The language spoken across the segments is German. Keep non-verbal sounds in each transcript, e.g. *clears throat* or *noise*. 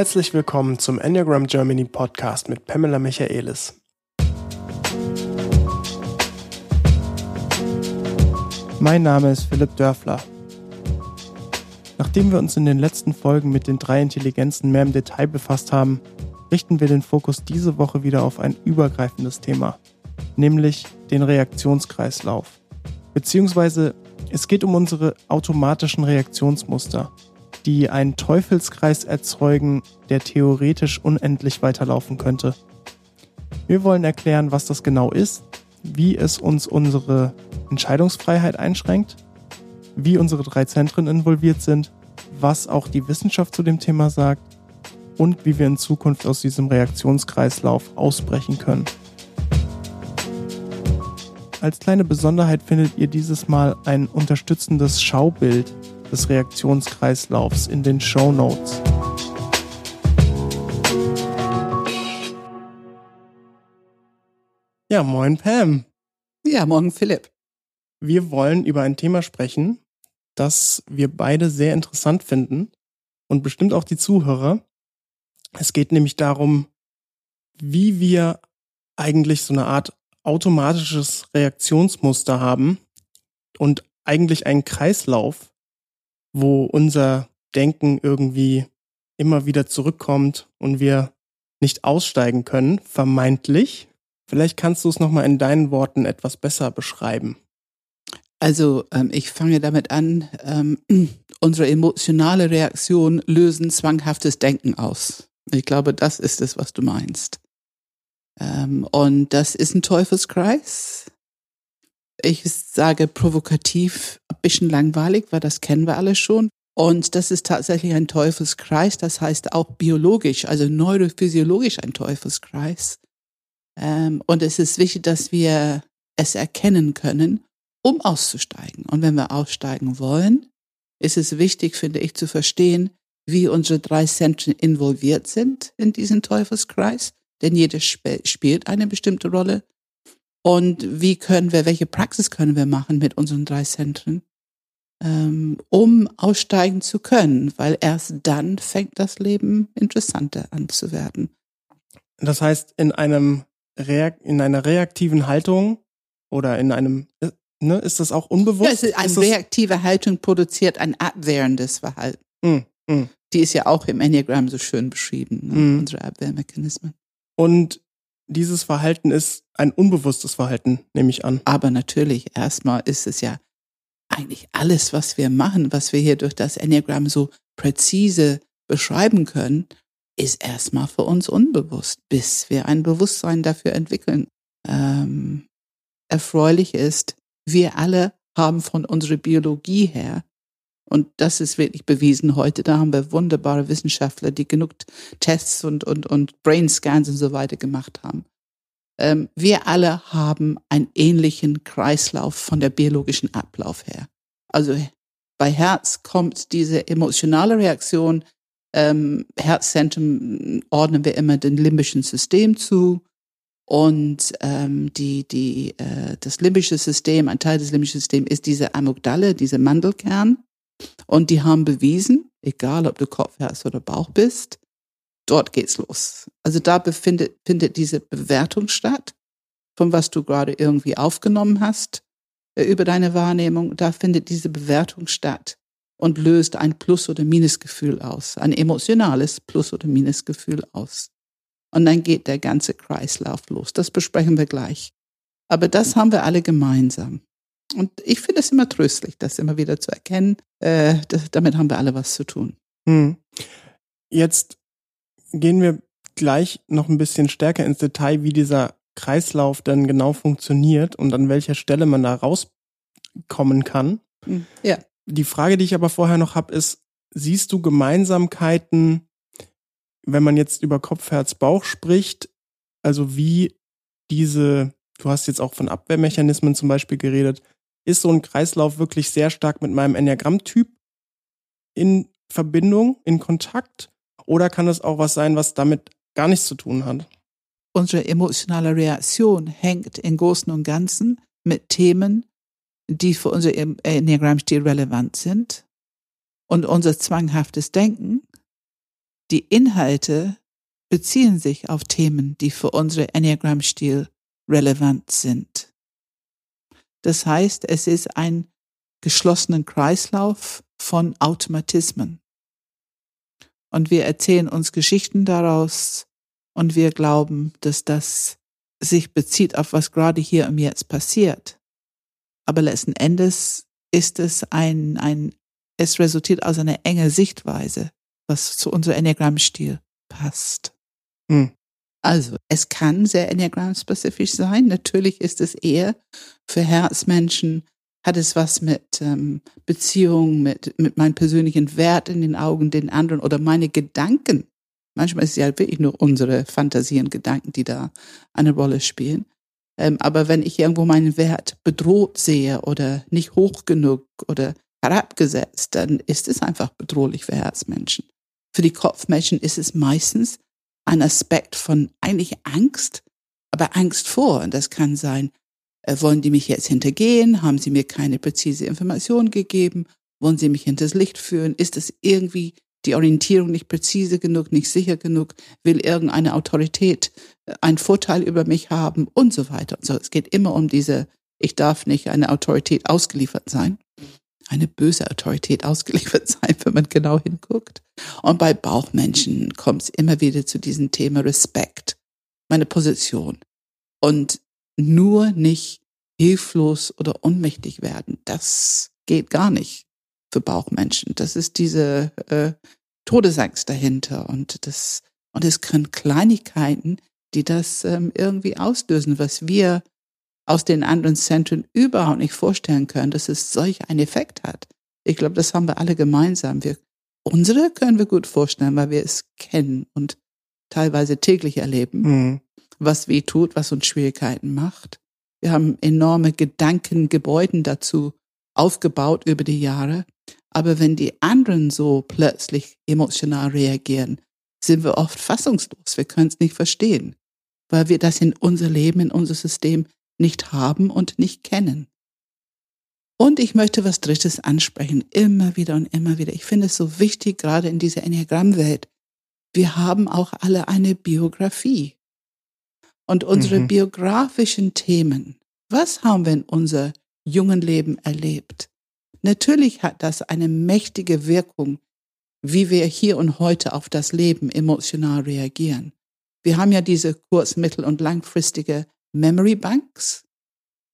Herzlich willkommen zum Enneagram Germany Podcast mit Pamela Michaelis. Mein Name ist Philipp Dörfler. Nachdem wir uns in den letzten Folgen mit den drei Intelligenzen mehr im Detail befasst haben, richten wir den Fokus diese Woche wieder auf ein übergreifendes Thema, nämlich den Reaktionskreislauf. Beziehungsweise es geht um unsere automatischen Reaktionsmuster, die einen Teufelskreis erzeugen, der theoretisch unendlich weiterlaufen könnte. Wir wollen erklären, was das genau ist, wie es uns unsere Entscheidungsfreiheit einschränkt, wie unsere drei Zentren involviert sind, was auch die Wissenschaft zu dem Thema sagt und wie wir in Zukunft aus diesem Reaktionskreislauf ausbrechen können. Als kleine Besonderheit findet ihr dieses Mal ein unterstützendes Schaubild des Reaktionskreislaufs in den Show Notes. Ja, moin Pam. Ja, morgen Philipp. Wir wollen über ein Thema sprechen, das wir beide sehr interessant finden und bestimmt auch die Zuhörer. Es geht nämlich darum, wie wir eigentlich so eine Art automatisches Reaktionsmuster haben und eigentlich einen Kreislauf, wo unser Denken irgendwie immer wieder zurückkommt und wir nicht aussteigen können, vermeintlich. Vielleicht kannst du es nochmal in deinen Worten etwas besser beschreiben. Also ähm, ich fange damit an, ähm, *clears throat* unsere emotionale Reaktion lösen zwanghaftes Denken aus. Ich glaube, das ist es, was du meinst. Ähm, und das ist ein Teufelskreis ich sage provokativ, ein bisschen langweilig, weil das kennen wir alle schon. Und das ist tatsächlich ein Teufelskreis, das heißt auch biologisch, also neurophysiologisch ein Teufelskreis. Ähm, und es ist wichtig, dass wir es erkennen können, um auszusteigen. Und wenn wir aussteigen wollen, ist es wichtig, finde ich, zu verstehen, wie unsere drei Zentren involviert sind in diesen Teufelskreis. Denn jedes spielt eine bestimmte Rolle. Und wie können wir, welche Praxis können wir machen mit unseren drei Zentren, ähm, um aussteigen zu können? Weil erst dann fängt das Leben interessanter an zu werden. Das heißt, in einem Reak in einer reaktiven Haltung oder in einem, äh, ne, ist das auch unbewusst? Ja, eine reaktive Haltung produziert ein abwehrendes Verhalten. Mm, mm. Die ist ja auch im Enneagramm so schön beschrieben, ne? mm. unsere Abwehrmechanismen. Und dieses Verhalten ist ein unbewusstes Verhalten, nehme ich an. Aber natürlich, erstmal ist es ja eigentlich alles, was wir machen, was wir hier durch das Enneagramm so präzise beschreiben können, ist erstmal für uns unbewusst, bis wir ein Bewusstsein dafür entwickeln. Ähm, erfreulich ist, wir alle haben von unserer Biologie her, und das ist wirklich bewiesen heute, da haben wir wunderbare Wissenschaftler, die genug Tests und, und, und Brain Scans und so weiter gemacht haben, ähm, wir alle haben einen ähnlichen Kreislauf von der biologischen Ablauf her. Also bei Herz kommt diese emotionale Reaktion. Ähm, Herzzentrum ordnen wir immer dem limbischen System zu. Und ähm, die, die, äh, das limbische System, ein Teil des limbischen Systems ist diese Amygdale, diese Mandelkern. Und die haben bewiesen, egal ob du Kopfherz oder Bauch bist, dort geht's los. Also da befindet, findet diese Bewertung statt, von was du gerade irgendwie aufgenommen hast äh, über deine Wahrnehmung. Da findet diese Bewertung statt und löst ein Plus- oder Minusgefühl aus, ein emotionales Plus- oder Minusgefühl aus. Und dann geht der ganze Kreislauf los. Das besprechen wir gleich. Aber das haben wir alle gemeinsam. Und ich finde es immer tröstlich, das immer wieder zu erkennen. Äh, das, damit haben wir alle was zu tun. Hm. Jetzt gehen wir gleich noch ein bisschen stärker ins Detail, wie dieser Kreislauf dann genau funktioniert und an welcher Stelle man da rauskommen kann. Hm, ja. Die Frage, die ich aber vorher noch habe, ist, siehst du Gemeinsamkeiten, wenn man jetzt über Kopf, Herz, Bauch spricht, also wie diese, du hast jetzt auch von Abwehrmechanismen zum Beispiel geredet, ist so ein Kreislauf wirklich sehr stark mit meinem Enneagrammtyp in Verbindung, in Kontakt? Oder kann es auch was sein, was damit gar nichts zu tun hat? Unsere emotionale Reaktion hängt im Großen und Ganzen mit Themen, die für unser Enneagrammstil relevant sind. Und unser zwanghaftes Denken, die Inhalte beziehen sich auf Themen, die für unsere Enneagram-Stil relevant sind. Das heißt, es ist ein geschlossenen Kreislauf von Automatismen. Und wir erzählen uns Geschichten daraus und wir glauben, dass das sich bezieht auf was gerade hier und jetzt passiert. Aber letzten Endes ist es ein, ein, es resultiert aus einer enge Sichtweise, was zu unserem Enneagram-Stil passt. Hm. Also, es kann sehr Enneagram-spezifisch sein. Natürlich ist es eher für Herzmenschen, hat es was mit ähm, Beziehungen, mit, mit meinem persönlichen Wert in den Augen den anderen oder meine Gedanken. Manchmal ist es ja wirklich nur unsere Fantasien, Gedanken, die da eine Rolle spielen. Ähm, aber wenn ich irgendwo meinen Wert bedroht sehe oder nicht hoch genug oder herabgesetzt, dann ist es einfach bedrohlich für Herzmenschen. Für die Kopfmenschen ist es meistens ein Aspekt von eigentlich Angst, aber Angst vor. Und das kann sein, äh, wollen die mich jetzt hintergehen? Haben sie mir keine präzise Information gegeben? Wollen sie mich hinters Licht führen? Ist es irgendwie die Orientierung nicht präzise genug, nicht sicher genug? Will irgendeine Autorität äh, einen Vorteil über mich haben? Und so weiter. Und so. Es geht immer um diese, ich darf nicht eine Autorität ausgeliefert sein eine böse Autorität ausgeliefert *laughs* sein, wenn man genau hinguckt. Und bei Bauchmenschen kommt es immer wieder zu diesem Thema Respekt, meine Position. Und nur nicht hilflos oder ohnmächtig werden. Das geht gar nicht für Bauchmenschen. Das ist diese äh, Todesangst dahinter. Und das, und es können Kleinigkeiten, die das ähm, irgendwie auslösen, was wir aus den anderen Zentren überhaupt nicht vorstellen können, dass es solch einen Effekt hat. Ich glaube, das haben wir alle gemeinsam. Wir, unsere können wir gut vorstellen, weil wir es kennen und teilweise täglich erleben, mhm. was weh tut, was uns Schwierigkeiten macht. Wir haben enorme Gedankengebäuden dazu aufgebaut über die Jahre. Aber wenn die anderen so plötzlich emotional reagieren, sind wir oft fassungslos. Wir können es nicht verstehen, weil wir das in unser Leben, in unser System nicht haben und nicht kennen. Und ich möchte was Drittes ansprechen, immer wieder und immer wieder. Ich finde es so wichtig, gerade in dieser Enneagrammwelt. Wir haben auch alle eine Biografie. Und unsere mhm. biografischen Themen, was haben wir in unser jungen Leben erlebt? Natürlich hat das eine mächtige Wirkung, wie wir hier und heute auf das Leben emotional reagieren. Wir haben ja diese kurz-, mittel- und langfristige Memory Banks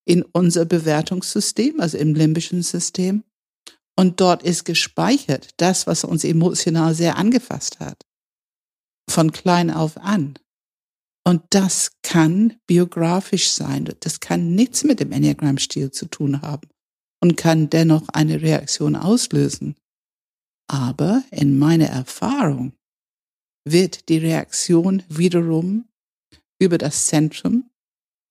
in unser Bewertungssystem, also im limbischen System. Und dort ist gespeichert das, was uns emotional sehr angefasst hat. Von klein auf an. Und das kann biografisch sein. Das kann nichts mit dem Enneagram-Stil zu tun haben und kann dennoch eine Reaktion auslösen. Aber in meiner Erfahrung wird die Reaktion wiederum über das Zentrum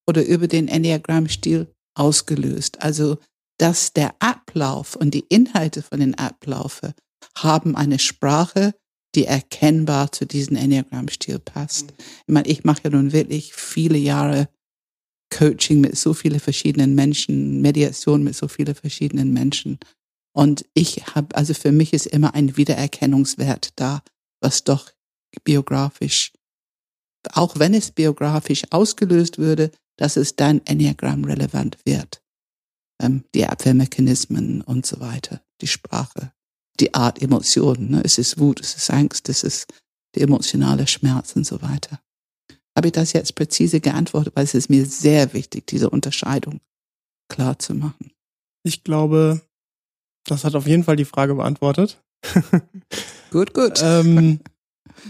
oder über den Enneagram-Stil ausgelöst. Also, dass der Ablauf und die Inhalte von den Ablaufe haben eine Sprache, die erkennbar zu diesem Enneagram-Stil passt. Ich meine, ich mache ja nun wirklich viele Jahre Coaching mit so vielen verschiedenen Menschen, Mediation mit so vielen verschiedenen Menschen. Und ich habe, also für mich ist immer ein Wiedererkennungswert da, was doch biografisch, auch wenn es biografisch ausgelöst würde, dass es dann Enneagram relevant wird. Ähm, die Abwehrmechanismen und so weiter, die Sprache, die Art Emotionen. Ne? Es ist Wut, es ist Angst, es ist die emotionale Schmerz und so weiter. Habe ich das jetzt präzise geantwortet, weil es ist mir sehr wichtig, diese Unterscheidung klar zu machen. Ich glaube, das hat auf jeden Fall die Frage beantwortet. *laughs* gut, gut. ähm,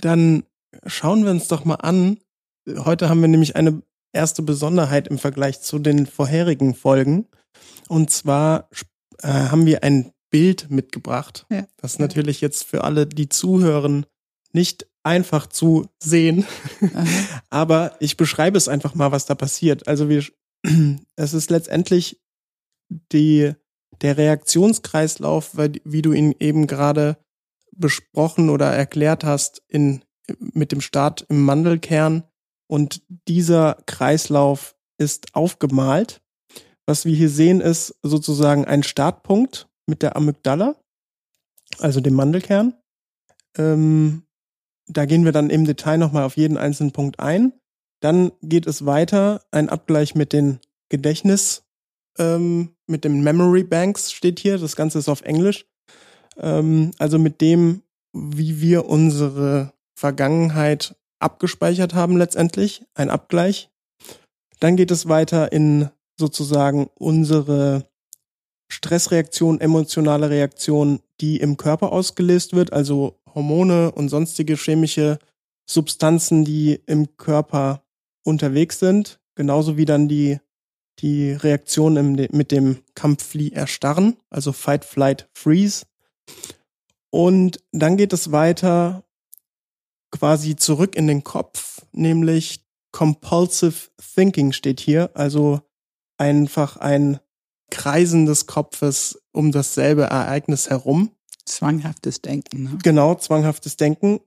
dann schauen wir uns doch mal an. Heute haben wir nämlich eine erste Besonderheit im Vergleich zu den vorherigen Folgen. Und zwar äh, haben wir ein Bild mitgebracht. Ja. Das ist natürlich jetzt für alle, die zuhören, nicht einfach zu sehen. *laughs* Aber ich beschreibe es einfach mal, was da passiert. Also wir, *clears throat* es ist letztendlich die, der Reaktionskreislauf, wie du ihn eben gerade besprochen oder erklärt hast, in, mit dem Start im Mandelkern und dieser Kreislauf ist aufgemalt. Was wir hier sehen, ist sozusagen ein Startpunkt mit der Amygdala, also dem Mandelkern. Ähm, da gehen wir dann im Detail nochmal auf jeden einzelnen Punkt ein. Dann geht es weiter, ein Abgleich mit den Gedächtnis, ähm, mit den Memory Banks steht hier, das Ganze ist auf Englisch. Ähm, also mit dem, wie wir unsere Vergangenheit abgespeichert haben letztendlich, ein Abgleich. Dann geht es weiter in sozusagen unsere Stressreaktion, emotionale Reaktion, die im Körper ausgelöst wird, also Hormone und sonstige chemische Substanzen, die im Körper unterwegs sind, genauso wie dann die, die Reaktion im, mit dem Kampfflieh erstarren, also Fight, Flight, Freeze. Und dann geht es weiter quasi zurück in den Kopf, nämlich Compulsive Thinking steht hier, also einfach ein Kreisen des Kopfes um dasselbe Ereignis herum. Zwanghaftes Denken. Ne? Genau, zwanghaftes Denken.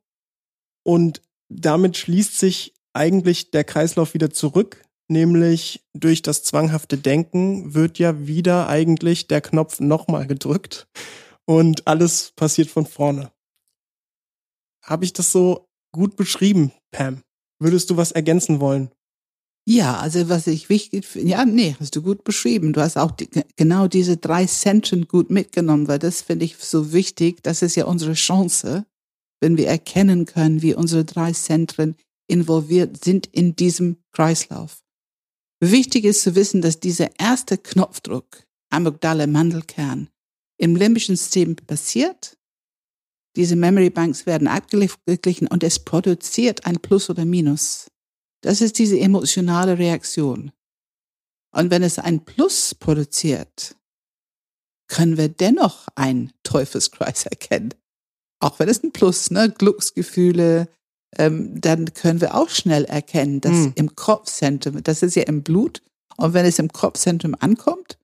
Und damit schließt sich eigentlich der Kreislauf wieder zurück, nämlich durch das zwanghafte Denken wird ja wieder eigentlich der Knopf nochmal gedrückt und alles passiert von vorne. Habe ich das so gut beschrieben, Pam? Würdest du was ergänzen wollen? Ja, also was ich wichtig finde, ja, nee, hast du gut beschrieben. Du hast auch die, genau diese drei Zentren gut mitgenommen, weil das finde ich so wichtig. Das ist ja unsere Chance, wenn wir erkennen können, wie unsere drei Zentren involviert sind in diesem Kreislauf. Wichtig ist zu wissen, dass dieser erste Knopfdruck, Amygdala Mandelkern, im limbischen System passiert. Diese Memory Banks werden abgeglichen und es produziert ein Plus oder Minus. Das ist diese emotionale Reaktion. Und wenn es ein Plus produziert, können wir dennoch einen Teufelskreis *laughs* erkennen. Auch wenn es ein Plus, ne, Glücksgefühle, ähm, dann können wir auch schnell erkennen, dass mhm. im Kopfzentrum, das ist ja im Blut, und wenn es im Kopfzentrum ankommt,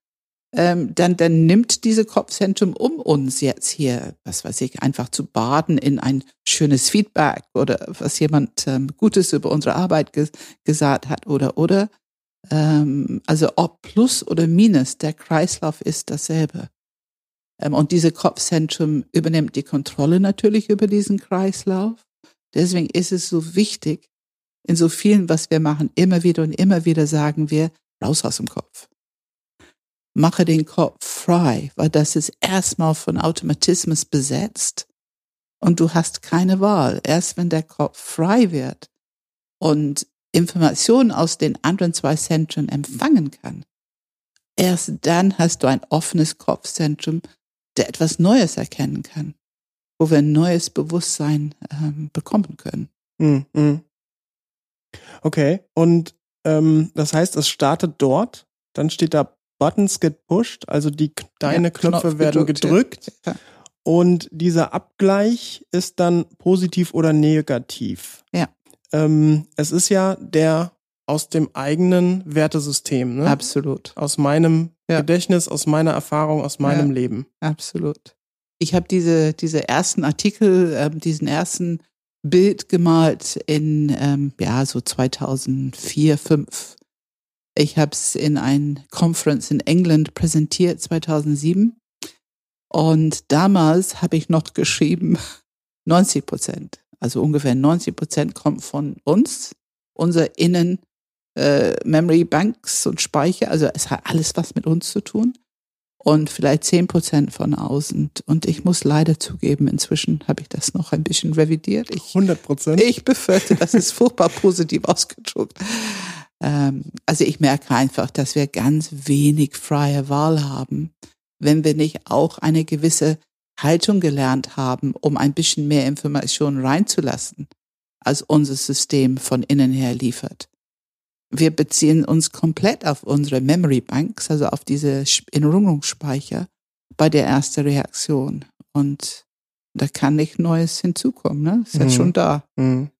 ähm, dann, dann nimmt diese Kopfzentrum um uns jetzt hier, was weiß ich, einfach zu baden in ein schönes Feedback oder was jemand ähm, Gutes über unsere Arbeit ges gesagt hat oder, oder. Ähm, also ob Plus oder Minus, der Kreislauf ist dasselbe. Ähm, und diese Kopfzentrum übernimmt die Kontrolle natürlich über diesen Kreislauf. Deswegen ist es so wichtig, in so vielen, was wir machen, immer wieder und immer wieder sagen wir, raus aus dem Kopf mache den Kopf frei, weil das ist erstmal von Automatismus besetzt und du hast keine Wahl. Erst wenn der Kopf frei wird und Informationen aus den anderen zwei Zentren empfangen kann, erst dann hast du ein offenes Kopfzentrum, der etwas Neues erkennen kann, wo wir ein neues Bewusstsein ähm, bekommen können. Mm, Okay, und ähm, das heißt, es startet dort, dann steht da Buttons get pushed, also die deine ja, Knöpfe Knopf werden gedrückt. Ja. Und dieser Abgleich ist dann positiv oder negativ. Ja. Ähm, es ist ja der aus dem eigenen Wertesystem. Ne? Absolut. Aus meinem ja. Gedächtnis, aus meiner Erfahrung, aus meinem Leben. Absolut. Ich habe diese, diese ersten Artikel, äh, diesen ersten Bild gemalt in ähm, ja so 2004, 2005 ich habe es in ein Conference in England präsentiert 2007 und damals habe ich noch geschrieben *laughs* 90 Prozent, also ungefähr 90 Prozent kommt von uns, unser Innen äh, Memory Banks und Speicher, also es hat alles was mit uns zu tun und vielleicht 10 Prozent von außen. Und ich muss leider zugeben, inzwischen habe ich das noch ein bisschen revidiert. Ich, 100 Prozent? Ich befürchte, das ist furchtbar positiv ausgedruckt. Ähm, also ich merke einfach, dass wir ganz wenig freie Wahl haben, wenn wir nicht auch eine gewisse Haltung gelernt haben, um ein bisschen mehr Informationen reinzulassen, als unser System von innen her liefert. Wir beziehen uns komplett auf unsere Memory Banks, also auf diese Erinnerungsspeicher bei der ersten Reaktion. Und da kann nicht Neues hinzukommen, ne? Ist mhm. ja schon da. Mhm.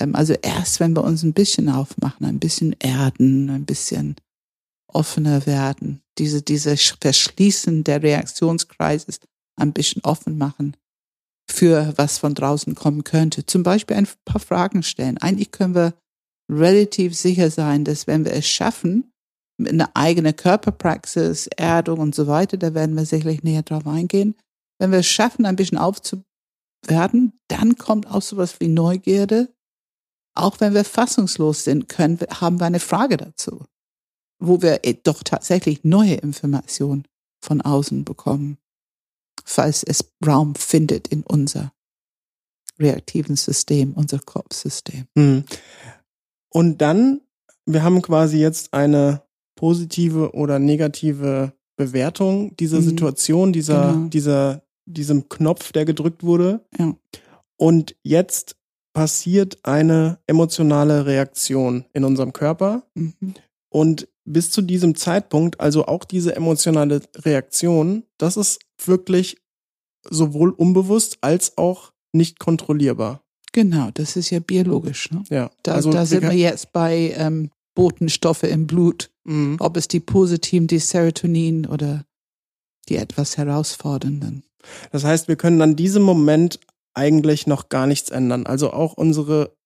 Ähm, also erst, wenn wir uns ein bisschen aufmachen, ein bisschen erden, ein bisschen offener werden, diese, diese Verschließen der Reaktionskreises ein bisschen offen machen für was von draußen kommen könnte. Zum Beispiel ein paar Fragen stellen. Eigentlich können wir relativ sicher sein, dass wenn wir es schaffen, mit einer eigenen Körperpraxis, Erdung und so weiter, da werden wir sicherlich näher drauf eingehen, wenn wir es schaffen, ein bisschen aufzu werden, dann kommt auch sowas wie Neugierde. Auch wenn wir fassungslos sind, können haben wir eine Frage dazu, wo wir äh, doch tatsächlich neue Informationen von außen bekommen, falls es Raum findet in unser reaktiven System, unser Kopfsystem. Hm. Und dann, wir haben quasi jetzt eine positive oder negative Bewertung dieser mhm. Situation, dieser, genau. dieser, diesem Knopf, der gedrückt wurde. Ja. Und jetzt passiert eine emotionale Reaktion in unserem Körper. Mhm. Und bis zu diesem Zeitpunkt, also auch diese emotionale Reaktion, das ist wirklich sowohl unbewusst als auch nicht kontrollierbar. Genau, das ist ja biologisch. Ne? Ja, da, also da sind wir jetzt bei ähm, Botenstoffe im Blut, mhm. ob es die positiven, die Serotonin oder die etwas herausfordernden. Das heißt, wir können an diesem Moment eigentlich noch gar nichts ändern. Also auch unsere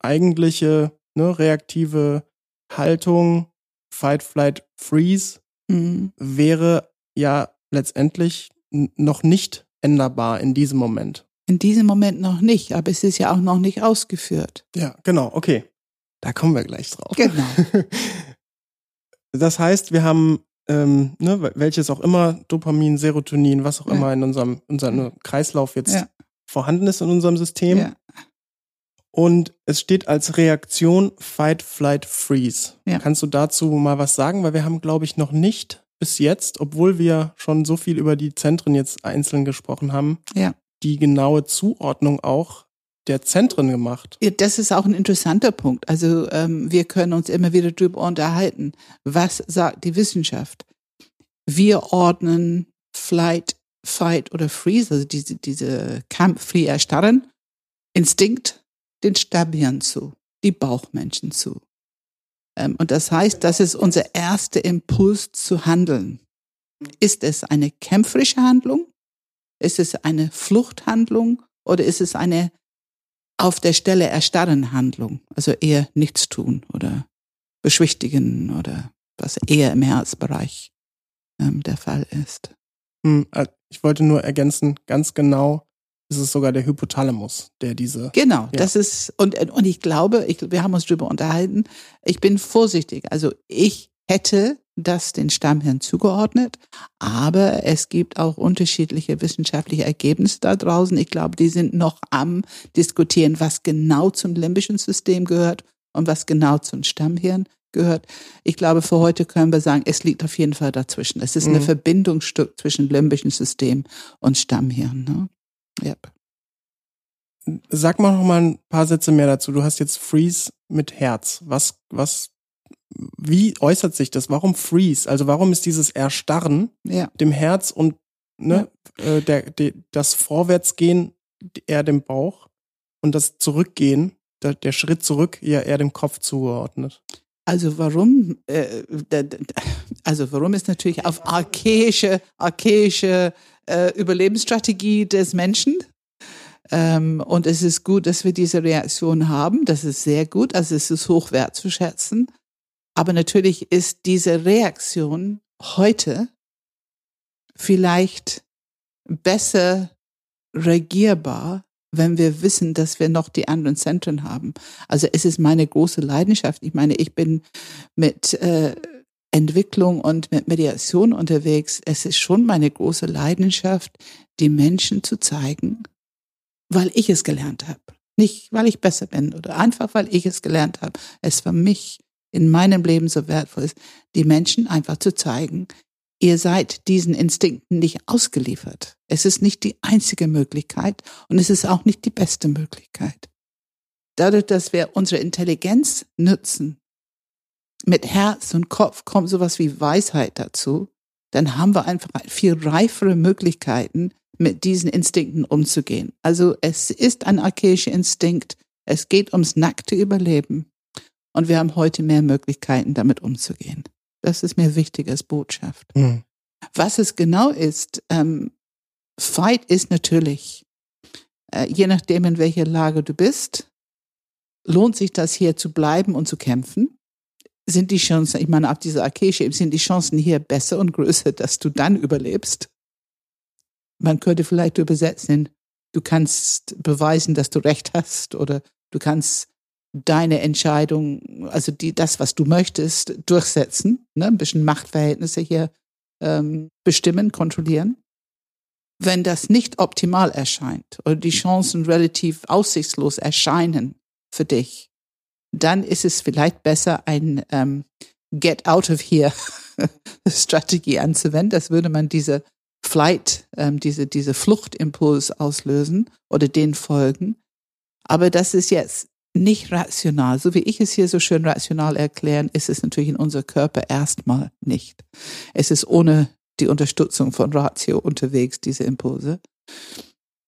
eigentliche ne, reaktive Haltung, Fight, Flight, Freeze, mhm. wäre ja letztendlich noch nicht änderbar in diesem Moment. In diesem Moment noch nicht, aber es ist ja auch noch nicht ausgeführt. Ja, genau, okay. Da kommen wir gleich drauf. Genau. *laughs* Das heißt, wir haben ähm, ne, welches auch immer, Dopamin, Serotonin, was auch ja. immer in unserem, unserem Kreislauf jetzt ja. vorhanden ist in unserem System. Ja. Und es steht als Reaktion Fight, Flight, Freeze. Kannst du dazu mal was sagen? Weil wir haben, glaube ich, noch nicht bis jetzt, obwohl wir schon so viel über die Zentren jetzt einzeln gesprochen haben, ja. die genaue Zuordnung auch der Zentren gemacht. Das ist auch ein interessanter Punkt. Also ähm, wir können uns immer wieder darüber unterhalten. Was sagt die Wissenschaft? Wir ordnen Flight, Fight oder Freeze, also diese, diese Kampf, Flieh, Erstarren, Instinkt, den Stabilen zu, die Bauchmenschen zu. Ähm, und das heißt, das ist unser erster Impuls zu handeln. Ist es eine kämpferische Handlung? Ist es eine Fluchthandlung? Oder ist es eine auf der Stelle erstarren Handlung? Also eher nichts tun oder beschwichtigen oder was eher im Herzbereich ähm, der Fall ist. Hm, äh, ich wollte nur ergänzen, ganz genau ist es sogar der Hypothalamus, der diese. Genau, ja. das ist, und, und ich glaube, ich, wir haben uns darüber unterhalten, ich bin vorsichtig. Also ich hätte das den Stammhirn zugeordnet, aber es gibt auch unterschiedliche wissenschaftliche Ergebnisse da draußen. Ich glaube, die sind noch am diskutieren, was genau zum limbischen System gehört und was genau zum Stammhirn gehört. Ich glaube, für heute können wir sagen, es liegt auf jeden Fall dazwischen. Es ist mhm. eine Verbindungsstück zwischen limbischen System und Stammhirn. Ne? Yep. Sag mal noch mal ein paar Sätze mehr dazu. Du hast jetzt Freeze mit Herz. Was, was, wie äußert sich das? Warum Freeze? Also warum ist dieses Erstarren ja. dem Herz und ne, ja. äh, der, der, das Vorwärtsgehen eher dem Bauch und das Zurückgehen, der, der Schritt zurück eher, eher dem Kopf zugeordnet? Also warum? Äh, also warum ist natürlich auf archaische, archaische äh, Überlebensstrategie des Menschen. Ähm, und es ist gut, dass wir diese Reaktion haben. Das ist sehr gut. Also es ist hoch wertzuschätzen. Aber natürlich ist diese Reaktion heute vielleicht besser regierbar, wenn wir wissen, dass wir noch die anderen Zentren haben. Also es ist meine große Leidenschaft. Ich meine, ich bin mit äh, Entwicklung und mit Mediation unterwegs. Es ist schon meine große Leidenschaft, die Menschen zu zeigen, weil ich es gelernt habe. Nicht, weil ich besser bin oder einfach, weil ich es gelernt habe. Es für mich in meinem Leben so wertvoll ist, die Menschen einfach zu zeigen, ihr seid diesen Instinkten nicht ausgeliefert. Es ist nicht die einzige Möglichkeit und es ist auch nicht die beste Möglichkeit. Dadurch, dass wir unsere Intelligenz nutzen, mit Herz und Kopf kommt sowas wie Weisheit dazu, dann haben wir einfach viel reifere Möglichkeiten, mit diesen Instinkten umzugehen. Also es ist ein archaischer Instinkt. Es geht ums nackte Überleben. Und wir haben heute mehr Möglichkeiten, damit umzugehen. Das ist mir wichtig als Botschaft. Mhm. Was es genau ist, ähm, Fight ist natürlich, äh, je nachdem, in welcher Lage du bist, lohnt sich das hier zu bleiben und zu kämpfen sind die Chancen, ich meine, auf dieser Ebene sind die Chancen hier besser und größer, dass du dann überlebst. Man könnte vielleicht übersetzen du kannst beweisen, dass du recht hast oder du kannst deine Entscheidung, also die, das, was du möchtest, durchsetzen, ne? ein bisschen Machtverhältnisse hier ähm, bestimmen, kontrollieren. Wenn das nicht optimal erscheint oder die Chancen relativ aussichtslos erscheinen für dich, dann ist es vielleicht besser, ein ähm, Get out of here *laughs* Strategie anzuwenden. Das würde man diese Flight, ähm, diese, diese Fluchtimpuls auslösen oder den folgen. Aber das ist jetzt nicht rational. So wie ich es hier so schön rational erklären, ist es natürlich in unser Körper erstmal nicht. Es ist ohne die Unterstützung von Ratio unterwegs, diese Impulse.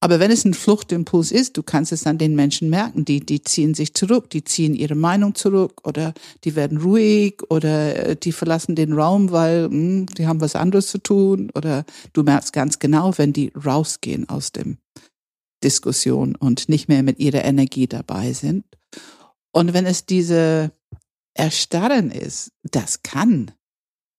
Aber wenn es ein Fluchtimpuls ist, du kannst es an den Menschen merken, die, die ziehen sich zurück, die ziehen ihre Meinung zurück oder die werden ruhig oder äh, die verlassen den Raum, weil mh, hm, die haben was anderes zu tun oder du merkst ganz genau, wenn die rausgehen aus dem Diskussion und nicht mehr mit ihrer Energie dabei sind. Und wenn es diese Erstarren ist, das kann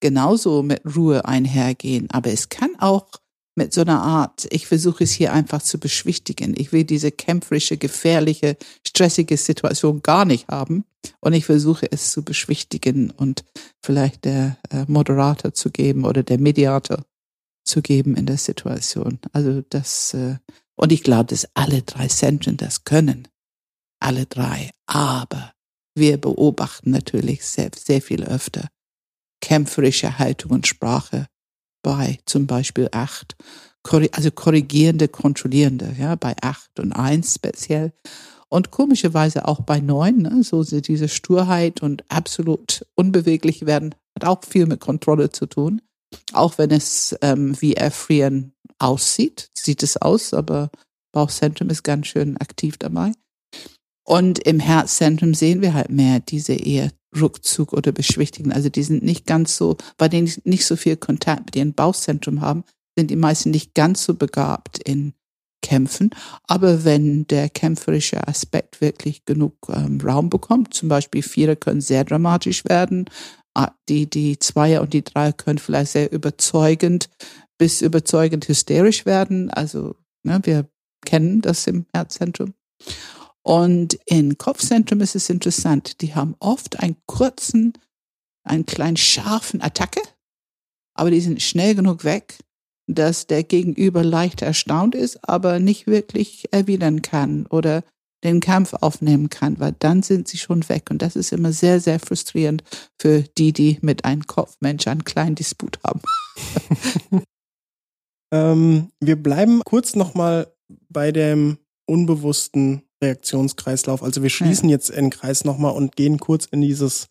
genauso mit Ruhe einhergehen, aber es kann auch mit so einer Art, ich versuche es hier einfach zu beschwichtigen. Ich will diese kämpferische, gefährliche, stressige Situation gar nicht haben. Und ich versuche es zu beschwichtigen und vielleicht der äh, Moderator zu geben oder der Mediator zu geben in der Situation. Also das, äh, und ich glaube, dass alle drei Zentren das können. Alle drei. Aber wir beobachten natürlich sehr, sehr viel öfter kämpferische Haltung und Sprache bei zum Beispiel acht, also korrigierende, kontrollierende, ja, bei acht und eins speziell. Und komischerweise auch bei neun, ne, so diese Sturheit und absolut unbeweglich werden, hat auch viel mit Kontrolle zu tun. Auch wenn es ähm, wie erfrieren aussieht, sieht es aus, aber Bauchzentrum ist ganz schön aktiv dabei. Und im Herzzentrum sehen wir halt mehr diese eher Rückzug oder beschwichtigen. Also die sind nicht ganz so, bei denen nicht so viel Kontakt mit ihrem Bauchzentrum haben, sind die meisten nicht ganz so begabt in Kämpfen. Aber wenn der kämpferische Aspekt wirklich genug ähm, Raum bekommt, zum Beispiel Vierer können sehr dramatisch werden, ah, die, die Zweier und die Dreier können vielleicht sehr überzeugend bis überzeugend hysterisch werden. Also ne, wir kennen das im Herzzentrum. Und in Kopfzentrum ist es interessant, die haben oft einen kurzen, einen kleinen scharfen Attacke, aber die sind schnell genug weg, dass der Gegenüber leicht erstaunt ist, aber nicht wirklich erwidern kann oder den Kampf aufnehmen kann, weil dann sind sie schon weg. Und das ist immer sehr, sehr frustrierend für die, die mit einem Kopfmensch einen kleinen Disput haben. *laughs* ähm, wir bleiben kurz nochmal bei dem unbewussten Reaktionskreislauf. Also wir schließen jetzt den Kreis nochmal und gehen kurz in dieses,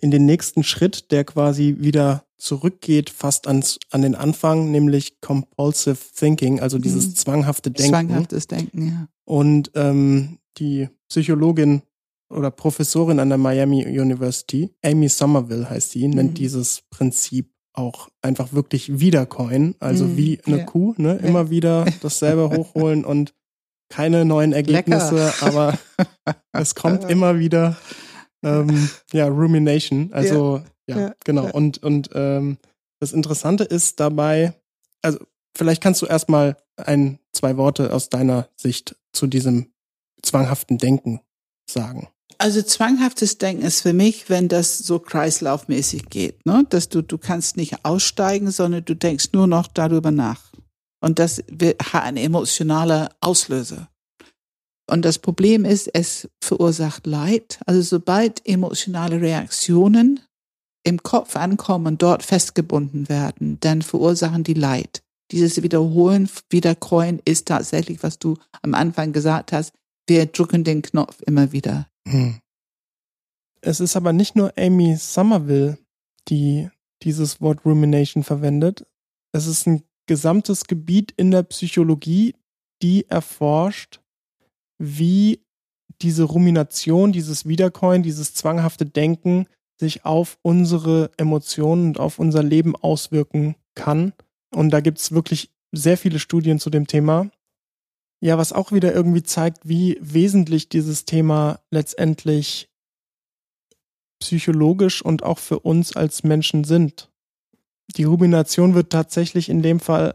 in den nächsten Schritt, der quasi wieder zurückgeht, fast ans, an den Anfang, nämlich Compulsive Thinking, also dieses mhm. zwanghafte Denken. Zwanghaftes Denken, ja. Und ähm, die Psychologin oder Professorin an der Miami University, Amy Somerville heißt sie, mhm. nennt dieses Prinzip auch einfach wirklich wiedercoin, also mhm. wie eine ja. Kuh, ne? Immer wieder *laughs* dasselbe hochholen und keine neuen Ergebnisse, Lecker. aber *laughs* es kommt immer wieder ähm, *laughs* ja Rumination. Also ja, ja genau. Ja. Und und ähm, das Interessante ist dabei, also vielleicht kannst du erstmal ein zwei Worte aus deiner Sicht zu diesem zwanghaften Denken sagen. Also zwanghaftes Denken ist für mich, wenn das so kreislaufmäßig geht, ne? dass du du kannst nicht aussteigen, sondern du denkst nur noch darüber nach. Und das hat einen emotionalen Auslöser. Und das Problem ist, es verursacht Leid. Also sobald emotionale Reaktionen im Kopf ankommen, dort festgebunden werden, dann verursachen die Leid. Dieses Wiederholen, Wiederkäuen ist tatsächlich, was du am Anfang gesagt hast. Wir drücken den Knopf immer wieder. Hm. Es ist aber nicht nur Amy Somerville, die dieses Wort Rumination verwendet. Es ist ein gesamtes Gebiet in der Psychologie, die erforscht, wie diese Rumination, dieses Wiedercoin, dieses zwanghafte Denken sich auf unsere Emotionen und auf unser Leben auswirken kann. Und da gibt es wirklich sehr viele Studien zu dem Thema. Ja, was auch wieder irgendwie zeigt, wie wesentlich dieses Thema letztendlich psychologisch und auch für uns als Menschen sind. Die Rumination wird tatsächlich in dem Fall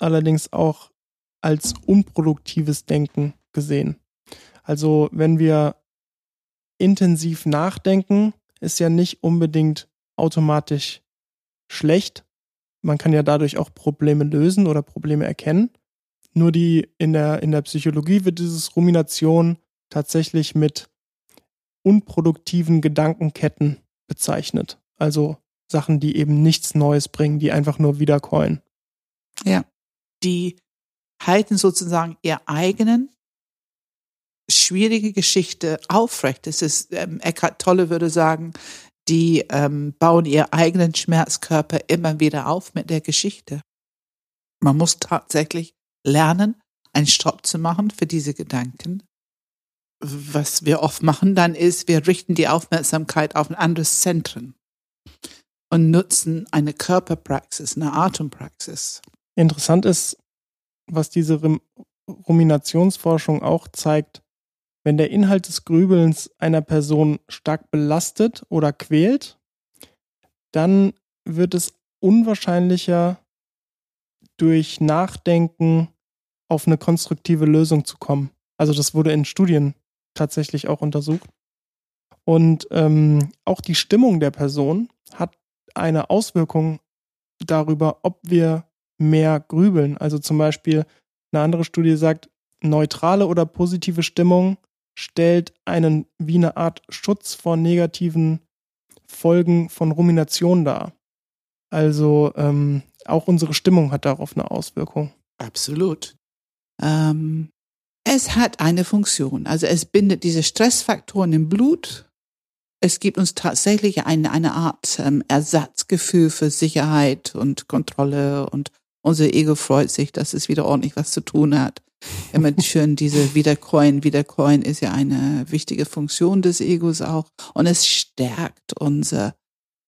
allerdings auch als unproduktives Denken gesehen. Also wenn wir intensiv nachdenken, ist ja nicht unbedingt automatisch schlecht. Man kann ja dadurch auch Probleme lösen oder Probleme erkennen. Nur die in der, in der Psychologie wird dieses Rumination tatsächlich mit unproduktiven Gedankenketten bezeichnet. Also Sachen, die eben nichts Neues bringen, die einfach nur wiederkäuen. Ja. Die halten sozusagen ihr eigenen schwierige Geschichte aufrecht. Es ist, ähm, Eckhart Tolle würde sagen, die ähm, bauen ihr eigenen Schmerzkörper immer wieder auf mit der Geschichte. Man muss tatsächlich lernen, einen Stopp zu machen für diese Gedanken. Was wir oft machen dann ist, wir richten die Aufmerksamkeit auf ein anderes Zentrum und nutzen eine Körperpraxis, eine Atempraxis. Interessant ist, was diese Ruminationsforschung auch zeigt, wenn der Inhalt des Grübelns einer Person stark belastet oder quält, dann wird es unwahrscheinlicher, durch Nachdenken auf eine konstruktive Lösung zu kommen. Also das wurde in Studien tatsächlich auch untersucht. Und ähm, auch die Stimmung der Person hat eine Auswirkung darüber, ob wir mehr grübeln. Also zum Beispiel eine andere Studie sagt, neutrale oder positive Stimmung stellt einen wie eine Art Schutz vor negativen Folgen von Rumination dar. Also ähm, auch unsere Stimmung hat darauf eine Auswirkung. Absolut. Ähm, es hat eine Funktion. Also es bindet diese Stressfaktoren im Blut. Es gibt uns tatsächlich eine, eine Art ähm, Ersatzgefühl für Sicherheit und Kontrolle und unser Ego freut sich, dass es wieder ordentlich was zu tun hat immer *laughs* schön diese Wiedercoin. Wiedercoin ist ja eine wichtige Funktion des Egos auch. Und es stärkt unser,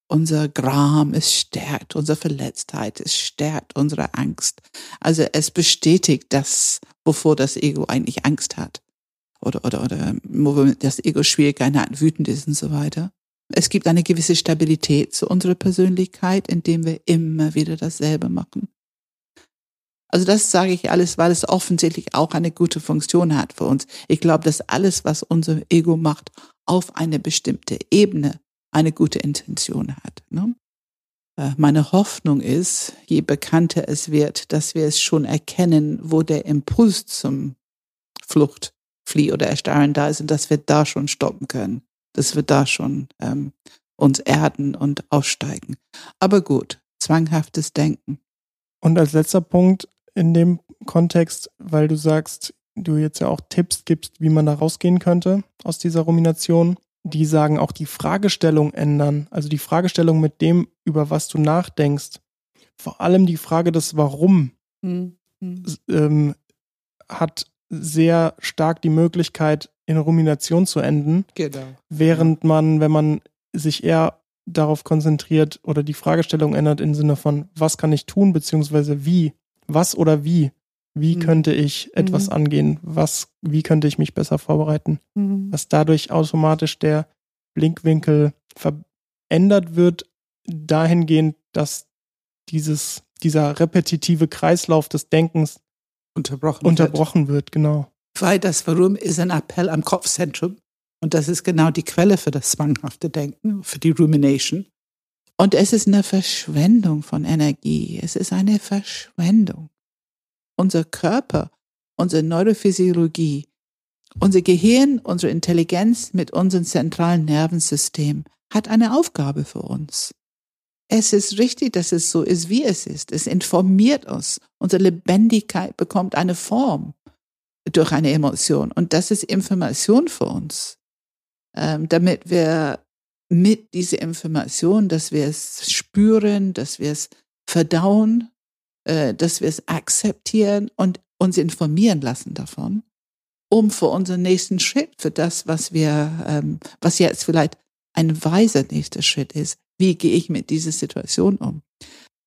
unser Gram, es stärkt unsere Verletztheit, es stärkt unsere Angst. Also es bestätigt das, wovor das Ego eigentlich Angst hat. Oder, oder, oder, wo das Ego Schwierigkeiten hat, wütend ist und so weiter. Es gibt eine gewisse Stabilität zu unserer Persönlichkeit, indem wir immer wieder dasselbe machen. Also das sage ich alles, weil es offensichtlich auch eine gute Funktion hat für uns. Ich glaube, dass alles, was unser Ego macht, auf eine bestimmte Ebene eine gute Intention hat. Ne? Äh, meine Hoffnung ist, je bekannter es wird, dass wir es schon erkennen, wo der Impuls zum Flucht, Flieh oder Erstarren da ist und dass wir da schon stoppen können, dass wir da schon ähm, uns erden und aussteigen. Aber gut, zwanghaftes Denken. Und als letzter Punkt, in dem Kontext, weil du sagst, du jetzt ja auch Tipps gibst, wie man da rausgehen könnte aus dieser Rumination. Die sagen auch die Fragestellung ändern, also die Fragestellung mit dem, über was du nachdenkst. Vor allem die Frage des Warum mhm. ähm, hat sehr stark die Möglichkeit, in Rumination zu enden. Genau. Während man, wenn man sich eher darauf konzentriert oder die Fragestellung ändert im Sinne von, was kann ich tun, beziehungsweise wie was oder wie? Wie mhm. könnte ich etwas mhm. angehen? Was, wie könnte ich mich besser vorbereiten? Mhm. Dass dadurch automatisch der Blinkwinkel verändert wird, dahingehend, dass dieses, dieser repetitive Kreislauf des Denkens unterbrochen, unterbrochen wird. wird. genau. Weil das Warum ist ein Appell am Kopfzentrum. Und das ist genau die Quelle für das zwanghafte Denken, für die Rumination. Und es ist eine Verschwendung von Energie. Es ist eine Verschwendung. Unser Körper, unsere Neurophysiologie, unser Gehirn, unsere Intelligenz mit unserem zentralen Nervensystem hat eine Aufgabe für uns. Es ist richtig, dass es so ist, wie es ist. Es informiert uns. Unsere Lebendigkeit bekommt eine Form durch eine Emotion. Und das ist Information für uns, ähm, damit wir mit dieser Information, dass wir es spüren, dass wir es verdauen, äh, dass wir es akzeptieren und uns informieren lassen davon, um für unseren nächsten Schritt, für das, was wir, ähm, was jetzt vielleicht ein weiser nächster Schritt ist, wie gehe ich mit dieser Situation um?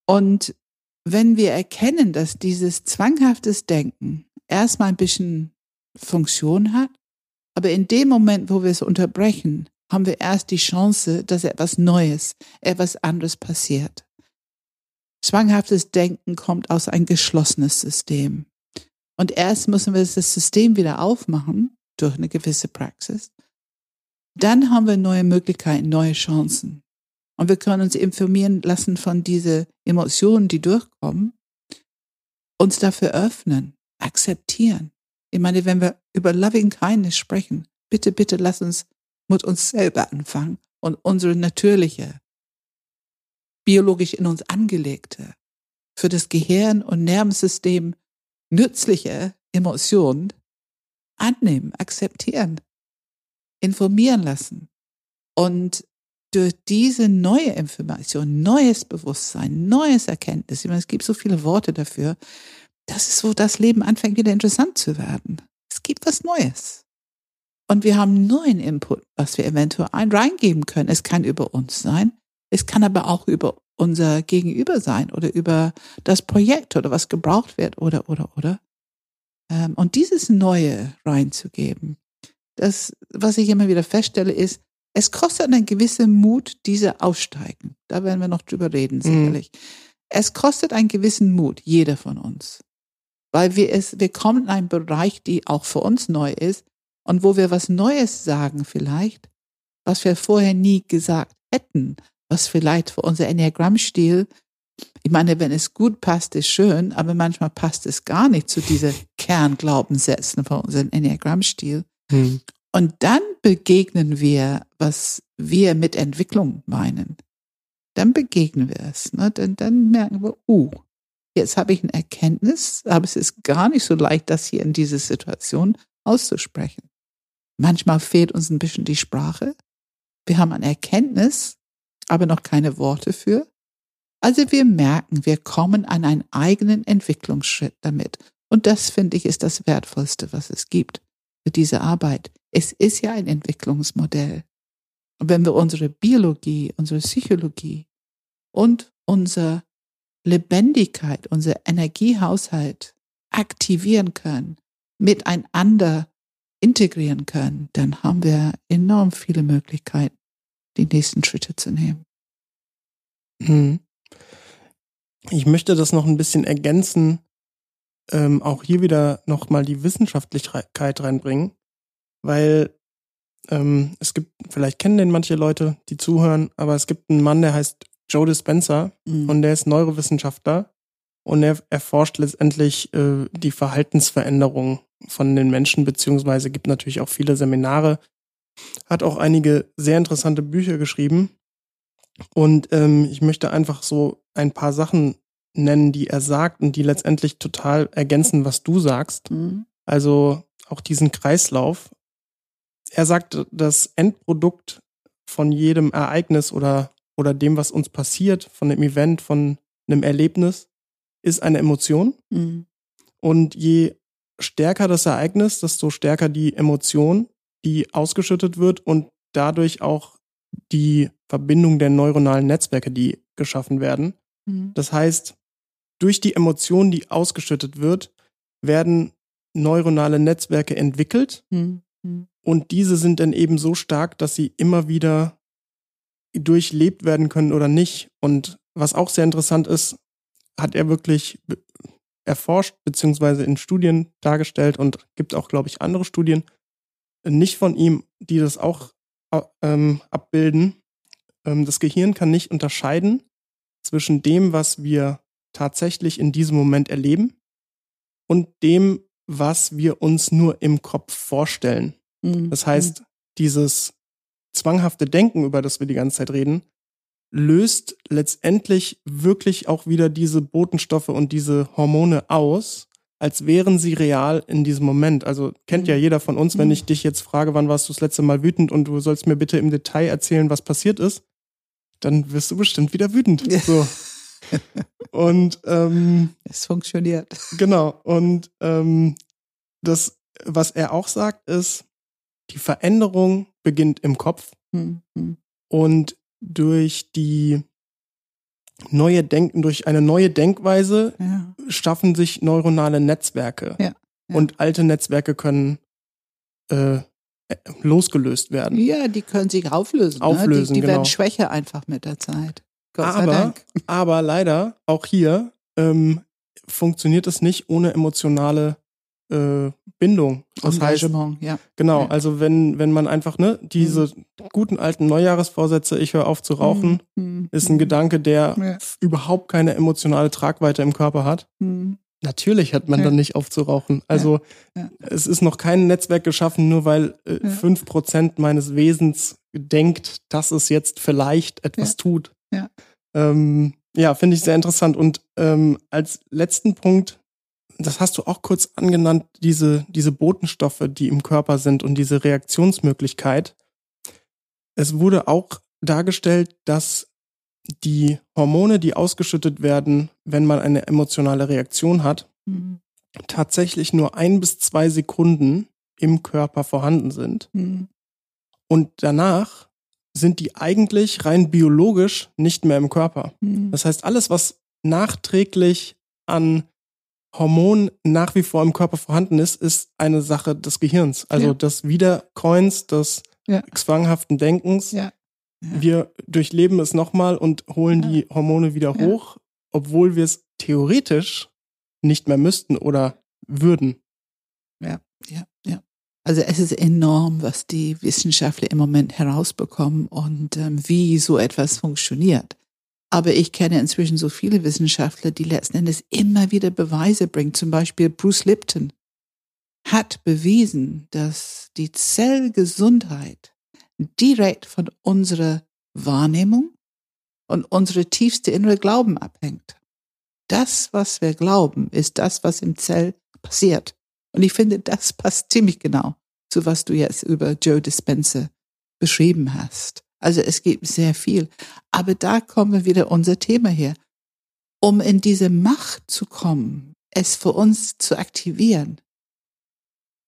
Und wenn wir erkennen, dass dieses zwanghaftes Denken erstmal ein bisschen Funktion hat, aber in dem Moment, wo wir es unterbrechen, haben wir erst die Chance, dass etwas Neues, etwas anderes passiert. Zwanghaftes Denken kommt aus ein geschlossenes System. Und erst müssen wir das System wieder aufmachen durch eine gewisse Praxis. Dann haben wir neue Möglichkeiten, neue Chancen. Und wir können uns informieren lassen von diesen Emotionen, die durchkommen, uns dafür öffnen, akzeptieren. Ich meine, wenn wir über Loving Kindness sprechen, bitte, bitte lass uns mit uns selber anfangen und unsere natürliche, biologisch in uns angelegte, für das Gehirn und Nervensystem nützliche Emotionen annehmen, akzeptieren, informieren lassen. Und durch diese neue Information, neues Bewusstsein, neues Erkenntnis, ich meine, es gibt so viele Worte dafür, das ist, wo das Leben anfängt wieder interessant zu werden. Es gibt was Neues. Und wir haben neuen Input, was wir eventuell ein reingeben können. Es kann über uns sein, es kann aber auch über unser Gegenüber sein oder über das Projekt oder was gebraucht wird oder, oder, oder. Ähm, und dieses Neue reinzugeben, das, was ich immer wieder feststelle, ist, es kostet einen gewissen Mut, diese aussteigen. Da werden wir noch drüber reden, mhm. sicherlich. Mhm. Es kostet einen gewissen Mut, jeder von uns. Weil wir es, wir kommen in einen Bereich, die auch für uns neu ist und wo wir was Neues sagen vielleicht, was wir vorher nie gesagt hätten, was vielleicht für unser Enneagrammstil, ich meine, wenn es gut passt, ist schön, aber manchmal passt es gar nicht zu diesen Kernglaubenssätzen von unserem Enneagrammstil. Hm. Und dann begegnen wir, was wir mit Entwicklung meinen. Dann begegnen wir es. Ne? Dann, dann merken wir, uh, jetzt habe ich eine Erkenntnis, aber es ist gar nicht so leicht, das hier in dieser Situation auszusprechen. Manchmal fehlt uns ein bisschen die Sprache. Wir haben eine Erkenntnis, aber noch keine Worte für. Also wir merken, wir kommen an einen eigenen Entwicklungsschritt damit. Und das finde ich ist das Wertvollste, was es gibt für diese Arbeit. Es ist ja ein Entwicklungsmodell. Und wenn wir unsere Biologie, unsere Psychologie und unsere Lebendigkeit, unser Energiehaushalt aktivieren können, miteinander integrieren können, dann haben wir enorm viele Möglichkeiten, die nächsten Schritte zu nehmen. Hm. Ich möchte das noch ein bisschen ergänzen, ähm, auch hier wieder nochmal die Wissenschaftlichkeit reinbringen, weil ähm, es gibt, vielleicht kennen den manche Leute, die zuhören, aber es gibt einen Mann, der heißt Joe Dispenza mhm. und der ist Neurowissenschaftler und er erforscht letztendlich äh, die Verhaltensveränderung von den Menschen, beziehungsweise gibt natürlich auch viele Seminare, hat auch einige sehr interessante Bücher geschrieben. Und ähm, ich möchte einfach so ein paar Sachen nennen, die er sagt und die letztendlich total ergänzen, was du sagst. Mhm. Also auch diesen Kreislauf. Er sagt, das Endprodukt von jedem Ereignis oder oder dem, was uns passiert, von dem Event, von einem Erlebnis, ist eine Emotion. Mhm. Und je stärker das Ereignis, desto stärker die Emotion, die ausgeschüttet wird und dadurch auch die Verbindung der neuronalen Netzwerke, die geschaffen werden. Mhm. Das heißt, durch die Emotion, die ausgeschüttet wird, werden neuronale Netzwerke entwickelt mhm. und diese sind dann eben so stark, dass sie immer wieder durchlebt werden können oder nicht. Und was auch sehr interessant ist, hat er wirklich erforscht beziehungsweise in Studien dargestellt und gibt auch, glaube ich, andere Studien, nicht von ihm, die das auch ähm, abbilden. Ähm, das Gehirn kann nicht unterscheiden zwischen dem, was wir tatsächlich in diesem Moment erleben und dem, was wir uns nur im Kopf vorstellen. Mhm. Das heißt, dieses zwanghafte Denken, über das wir die ganze Zeit reden, löst letztendlich wirklich auch wieder diese Botenstoffe und diese Hormone aus, als wären sie real in diesem Moment. Also kennt ja mhm. jeder von uns, wenn mhm. ich dich jetzt frage, wann warst du das letzte Mal wütend und du sollst mir bitte im Detail erzählen, was passiert ist, dann wirst du bestimmt wieder wütend. *laughs* So. und ähm, es funktioniert. Genau. Und ähm, das, was er auch sagt, ist, die Veränderung beginnt im Kopf mhm. und durch die neue Denken, durch eine neue Denkweise ja. schaffen sich neuronale Netzwerke. Ja. Ja. Und alte Netzwerke können äh, losgelöst werden. Ja, die können sich auflösen. Auflösen, ne? Die, die genau. werden schwächer einfach mit der Zeit. Gott aber, *laughs* aber leider, auch hier ähm, funktioniert es nicht ohne emotionale äh, Bindung. Das heißt, Engagement, ja. genau, Ja. also wenn, wenn man einfach, ne, diese guten alten Neujahresvorsätze, ich höre auf zu rauchen, Mhm. ist ein Gedanke, der Ja. überhaupt keine emotionale Tragweite im Körper hat. Mhm. Natürlich hat man Ja. dann nicht auf zu rauchen. Also es ist noch kein Netzwerk geschaffen, nur weil äh, fünf Prozent meines Wesens denkt, dass es jetzt vielleicht etwas tut. Ja. Ähm, ja, finde ich sehr interessant. Und ähm, als letzten Punkt, das hast du auch kurz angenannt, diese, diese Botenstoffe, die im Körper sind und diese Reaktionsmöglichkeit. Es wurde auch dargestellt, dass die Hormone, die ausgeschüttet werden, wenn man eine emotionale Reaktion hat, Mhm. tatsächlich nur ein bis zwei Sekunden im Körper vorhanden sind. Mhm. Und danach sind die eigentlich rein biologisch nicht mehr im Körper. Mhm. Das heißt, alles, was nachträglich an Hormonen nach wie vor im Körper vorhanden ist, ist eine Sache des Gehirns. Also Ja. des Wiedercoins, des Ja. zwanghaften Denkens. Ja. Ja. Wir durchleben es nochmal und holen Ja. die Hormone wieder Ja. hoch, obwohl wir es theoretisch nicht mehr müssten oder würden. Ja, ja. Also es ist enorm, was die Wissenschaftler im Moment herausbekommen und ähm, wie so etwas funktioniert. Aber ich kenne inzwischen so viele Wissenschaftler, die letzten Endes immer wieder Beweise bringen. Zum Beispiel Bruce Lipton hat bewiesen, dass die Zellgesundheit direkt von unserer Wahrnehmung und unsere tiefste innere Glauben abhängt. Das, was wir glauben, ist das, was im Zell passiert. Und ich finde, das passt ziemlich genau zu was du jetzt über Joe Dispenza beschrieben hast. Also es gibt sehr viel. Aber da kommen wir wieder unser Thema her. Um in diese Macht zu kommen, es für uns zu aktivieren,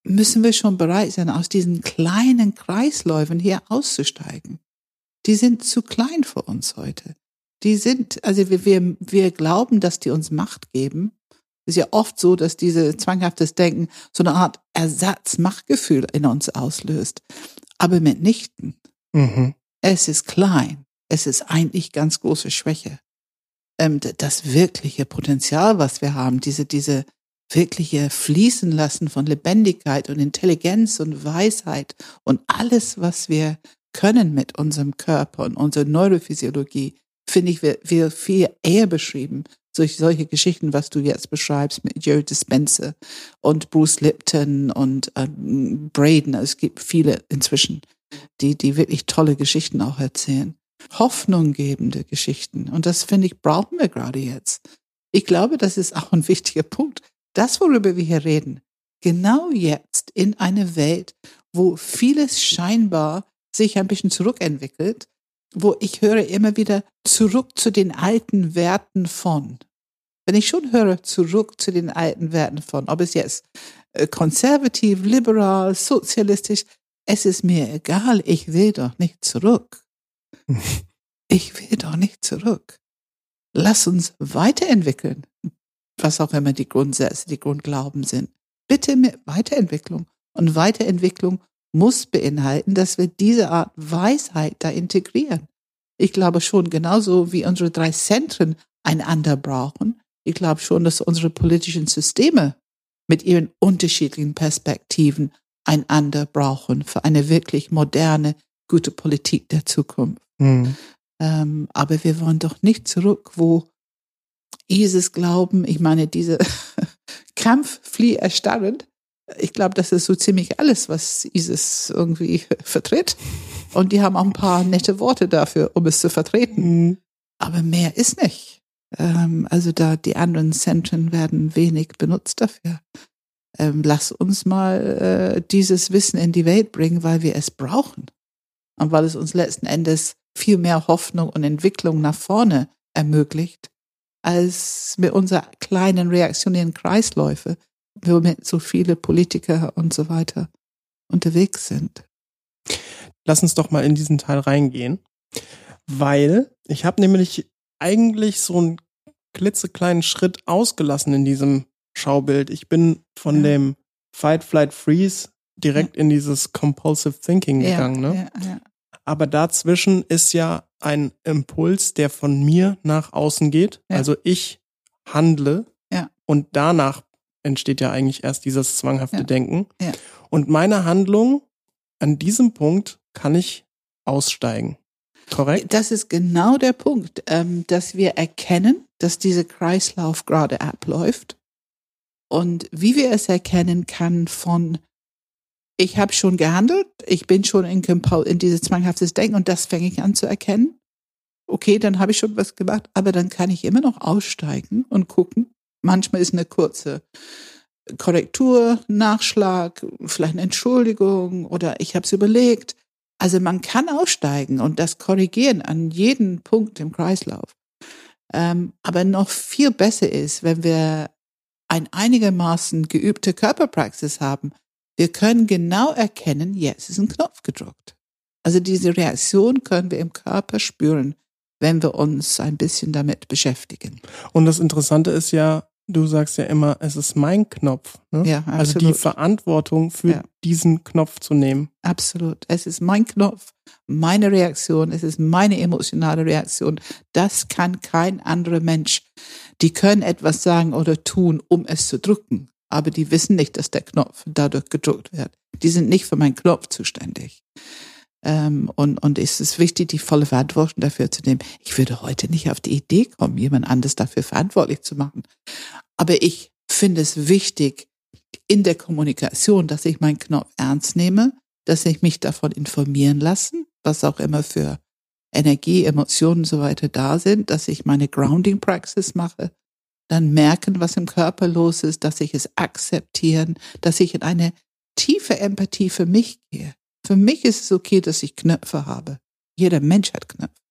müssen wir schon bereit sein, aus diesen kleinen Kreisläufen hier auszusteigen. Die sind zu klein für uns heute. Die sind, also wir, wir, wir glauben, dass die uns Macht geben, ist ja oft so, dass diese zwanghaftes Denken so eine Art Ersatzmachtgefühl in uns auslöst. Aber mitnichten. Mhm. Es ist klein. Es ist eigentlich ganz große Schwäche. Ähm, das wirkliche Potenzial, was wir haben, diese, diese wirkliche Fließen lassen von Lebendigkeit und Intelligenz und Weisheit und alles, was wir können mit unserem Körper und unserer Neurophysiologie, finde ich, wird, wird viel eher beschrieben solche, solche Geschichten, was du jetzt beschreibst mit Joe Dispenza und Bruce Lipton und ähm, Braden. Es gibt viele inzwischen, die, die wirklich tolle Geschichten auch erzählen. Hoffnunggebende Geschichten. Und das finde ich, brauchen wir gerade jetzt. Ich glaube, das ist auch ein wichtiger Punkt. Das, worüber wir hier reden, genau jetzt in einer Welt, wo vieles scheinbar sich ein bisschen zurückentwickelt, wo ich höre immer wieder zurück zu den alten Werten von. Wenn ich schon höre zurück zu den alten Werten von, ob es jetzt äh, konservativ, liberal, sozialistisch, es ist mir egal, ich will doch nicht zurück. *laughs* Ich will doch nicht zurück. Lass uns weiterentwickeln, was auch immer die Grundsätze, die Grundglauben sind. Bitte mit Weiterentwicklung. Und Weiterentwicklung muss beinhalten, dass wir diese Art Weisheit da integrieren. Ich glaube schon, genauso wie unsere drei Zentren einander brauchen, ich glaube schon, dass unsere politischen Systeme mit ihren unterschiedlichen Perspektiven einander brauchen für eine wirklich moderne, gute Politik der Zukunft. Mhm. Ähm, aber wir wollen doch nicht zurück, wo ISIS glauben, ich meine, diese *laughs* Kampf, flieh, erstarrend, ich glaube, das ist so ziemlich alles, was ISIS irgendwie *laughs* vertritt. Und die haben auch ein paar nette Worte dafür, um es zu vertreten. Mhm. Aber mehr ist nicht. Ähm, also da die anderen Zentren werden wenig benutzt dafür. Ähm, lass uns mal äh, dieses Wissen in die Welt bringen, weil wir es brauchen. Und weil es uns letzten Endes viel mehr Hoffnung und Entwicklung nach vorne ermöglicht, als mit unserer kleinen reaktionären Kreisläufe, womit so viele Politiker und so weiter unterwegs sind. Lass uns doch mal in diesen Teil reingehen, weil ich habe nämlich eigentlich so einen klitzekleinen Schritt ausgelassen in diesem Schaubild. Ich bin von Ja. dem Fight, Flight, Freeze direkt in dieses Compulsive Thinking gegangen. Ne? ja, ja. Aber dazwischen ist ja ein Impuls, der von mir nach außen geht. Ja. Also ich handle Ja. und danach entsteht ja eigentlich erst dieses zwanghafte Ja. Denken. Ja. Und meine Handlung an diesem Punkt kann ich aussteigen. Korrekt? Das ist genau der Punkt, ähm, dass wir erkennen, dass dieser Kreislauf gerade abläuft. Und wie wir es erkennen kann von, ich habe schon gehandelt, ich bin schon in, in dieses zwanghaftes Denken und das fange ich an zu erkennen. Okay, dann habe ich schon was gemacht, aber dann kann ich immer noch aussteigen und gucken. Manchmal ist eine kurze Korrektur, Nachschlag, vielleicht eine Entschuldigung oder ich habe es überlegt. Also man kann aussteigen und das korrigieren an jeden Punkt im Kreislauf. Ähm, aber noch viel besser ist, wenn wir ein einigermaßen geübte Körperpraxis haben. Wir können genau erkennen, jetzt ist ein Knopf gedrückt. Also diese Reaktion können wir im Körper spüren, wenn wir uns ein bisschen damit beschäftigen. Und das Interessante ist ja, du sagst ja immer, es ist mein Knopf. Ne? Ja, Also die absolut. Verantwortung für Ja. diesen Knopf zu nehmen. Absolut. Es ist mein Knopf, meine Reaktion, es ist meine emotionale Reaktion. Das kann kein anderer Mensch. Die können etwas sagen oder tun, um es zu drücken, aber die wissen nicht, dass der Knopf dadurch gedrückt wird. Die sind nicht für meinen Knopf zuständig. Ähm, und, und es wichtig, die volle Verantwortung dafür zu nehmen. Ich würde heute nicht auf die Idee kommen, jemand anderes dafür verantwortlich zu machen. Aber ich finde es wichtig in der Kommunikation, dass ich meinen Knopf ernst nehme, dass ich mich davon informieren lassen, was auch immer für Energie, Emotionen und so weiter da sind, dass ich meine Grounding Praxis mache, dann merken, was im Körper los ist, dass ich es akzeptieren, dass ich in eine tiefe Empathie für mich gehe. Für mich ist es okay, dass ich Knöpfe habe. Jeder Mensch hat Knöpfe.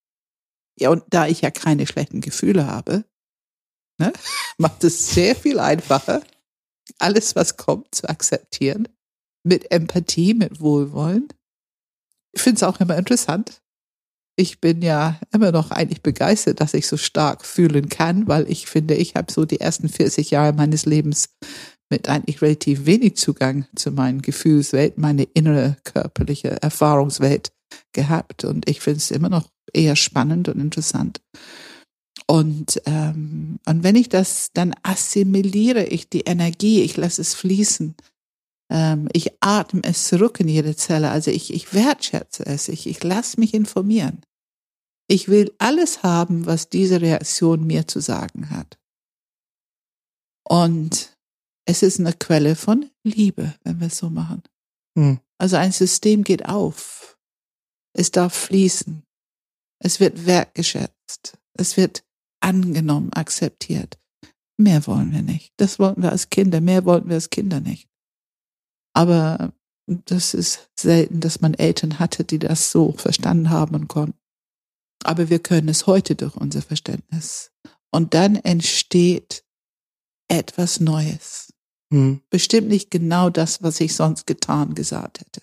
Ja, und da ich ja keine schlechten Gefühle habe, ne, *laughs* macht es sehr viel einfacher, alles, was kommt, zu akzeptieren. Mit Empathie, mit Wohlwollen. Ich finde es auch immer interessant. Ich bin ja immer noch eigentlich begeistert, dass ich so stark fühlen kann, weil ich finde, ich habe so die ersten 40 Jahre meines Lebens mit eigentlich relativ wenig Zugang zu meinen Gefühlswelt, meine innere körperliche Erfahrungswelt gehabt. Und ich finde es immer noch eher spannend und interessant. Und, ähm, und wenn ich das dann assimiliere, ich die Energie, ich lasse es fließen, ähm, ich atme es zurück in jede Zelle, also ich, ich wertschätze es, ich, ich lasse mich informieren. Ich will alles haben, was diese Reaktion mir zu sagen hat. Und es ist eine Quelle von Liebe, wenn wir es so machen. Hm. Also ein System geht auf. Es darf fließen. Es wird wertgeschätzt. Es wird angenommen, akzeptiert. Mehr wollen wir nicht. Das wollten wir als Kinder. Mehr wollten wir als Kinder nicht. Aber das ist selten, dass man Eltern hatte, die das so verstanden haben und konnten. Aber wir können es heute durch unser Verständnis. Und dann entsteht etwas Neues. Hm. Bestimmt nicht genau das, was ich sonst getan, gesagt hätte.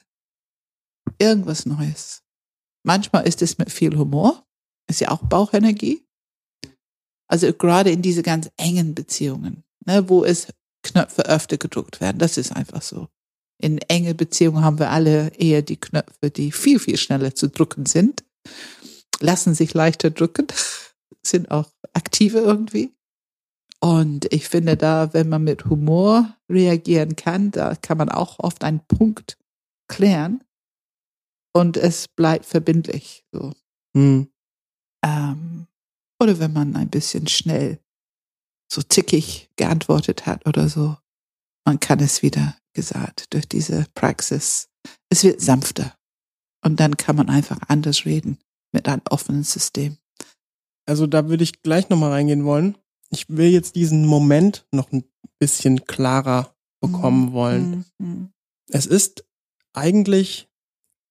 Irgendwas Neues. Manchmal ist es mit viel Humor. Ist ja auch Bauchenergie. Also gerade in diese ganz engen Beziehungen, ne, wo es Knöpfe öfter gedruckt werden. Das ist einfach so. In enge Beziehungen haben wir alle eher die Knöpfe, die viel, viel schneller zu drücken sind. Lassen sich leichter drücken, *laughs* sind auch aktiver irgendwie. Und ich finde da, wenn man mit Humor reagieren kann, da kann man auch oft einen Punkt klären und es bleibt verbindlich. So. Hm. Ähm, oder wenn man ein bisschen schnell so zickig geantwortet hat oder so, man kann es wieder gesagt durch diese Praxis. Es wird sanfter und dann kann man einfach anders reden mit einem offenen System. Also da würde ich gleich nochmal reingehen wollen. Ich will jetzt diesen Moment noch ein bisschen klarer bekommen wollen. Mhm. Es ist eigentlich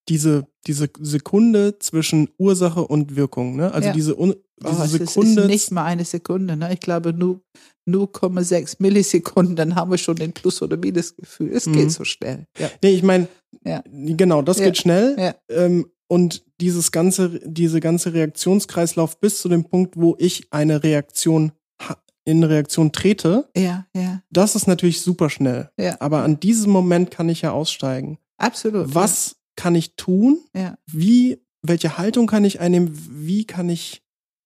diese, diese Sekunde zwischen Ursache und Wirkung. Ne? Also Ja. diese, Un Oh, diese es ist, Sekunde. ist nicht mal eine Sekunde. Ne? Ich glaube nur 0,6 Millisekunden, dann haben wir schon den Plus- oder Minusgefühl. Es Mhm. geht so schnell. Ja. nee, ich meine, Ja. genau, das Ja. geht schnell. Ähm, und dieses ganze, diese ganze Reaktionskreislauf bis zu dem Punkt, wo ich eine Reaktion in Reaktion trete, ja, ja, das ist natürlich super schnell. ja. Aber an diesem Moment kann ich ja aussteigen. Absolut. Was kann ich tun? Ja. Wie, welche Haltung kann ich einnehmen? Wie kann ich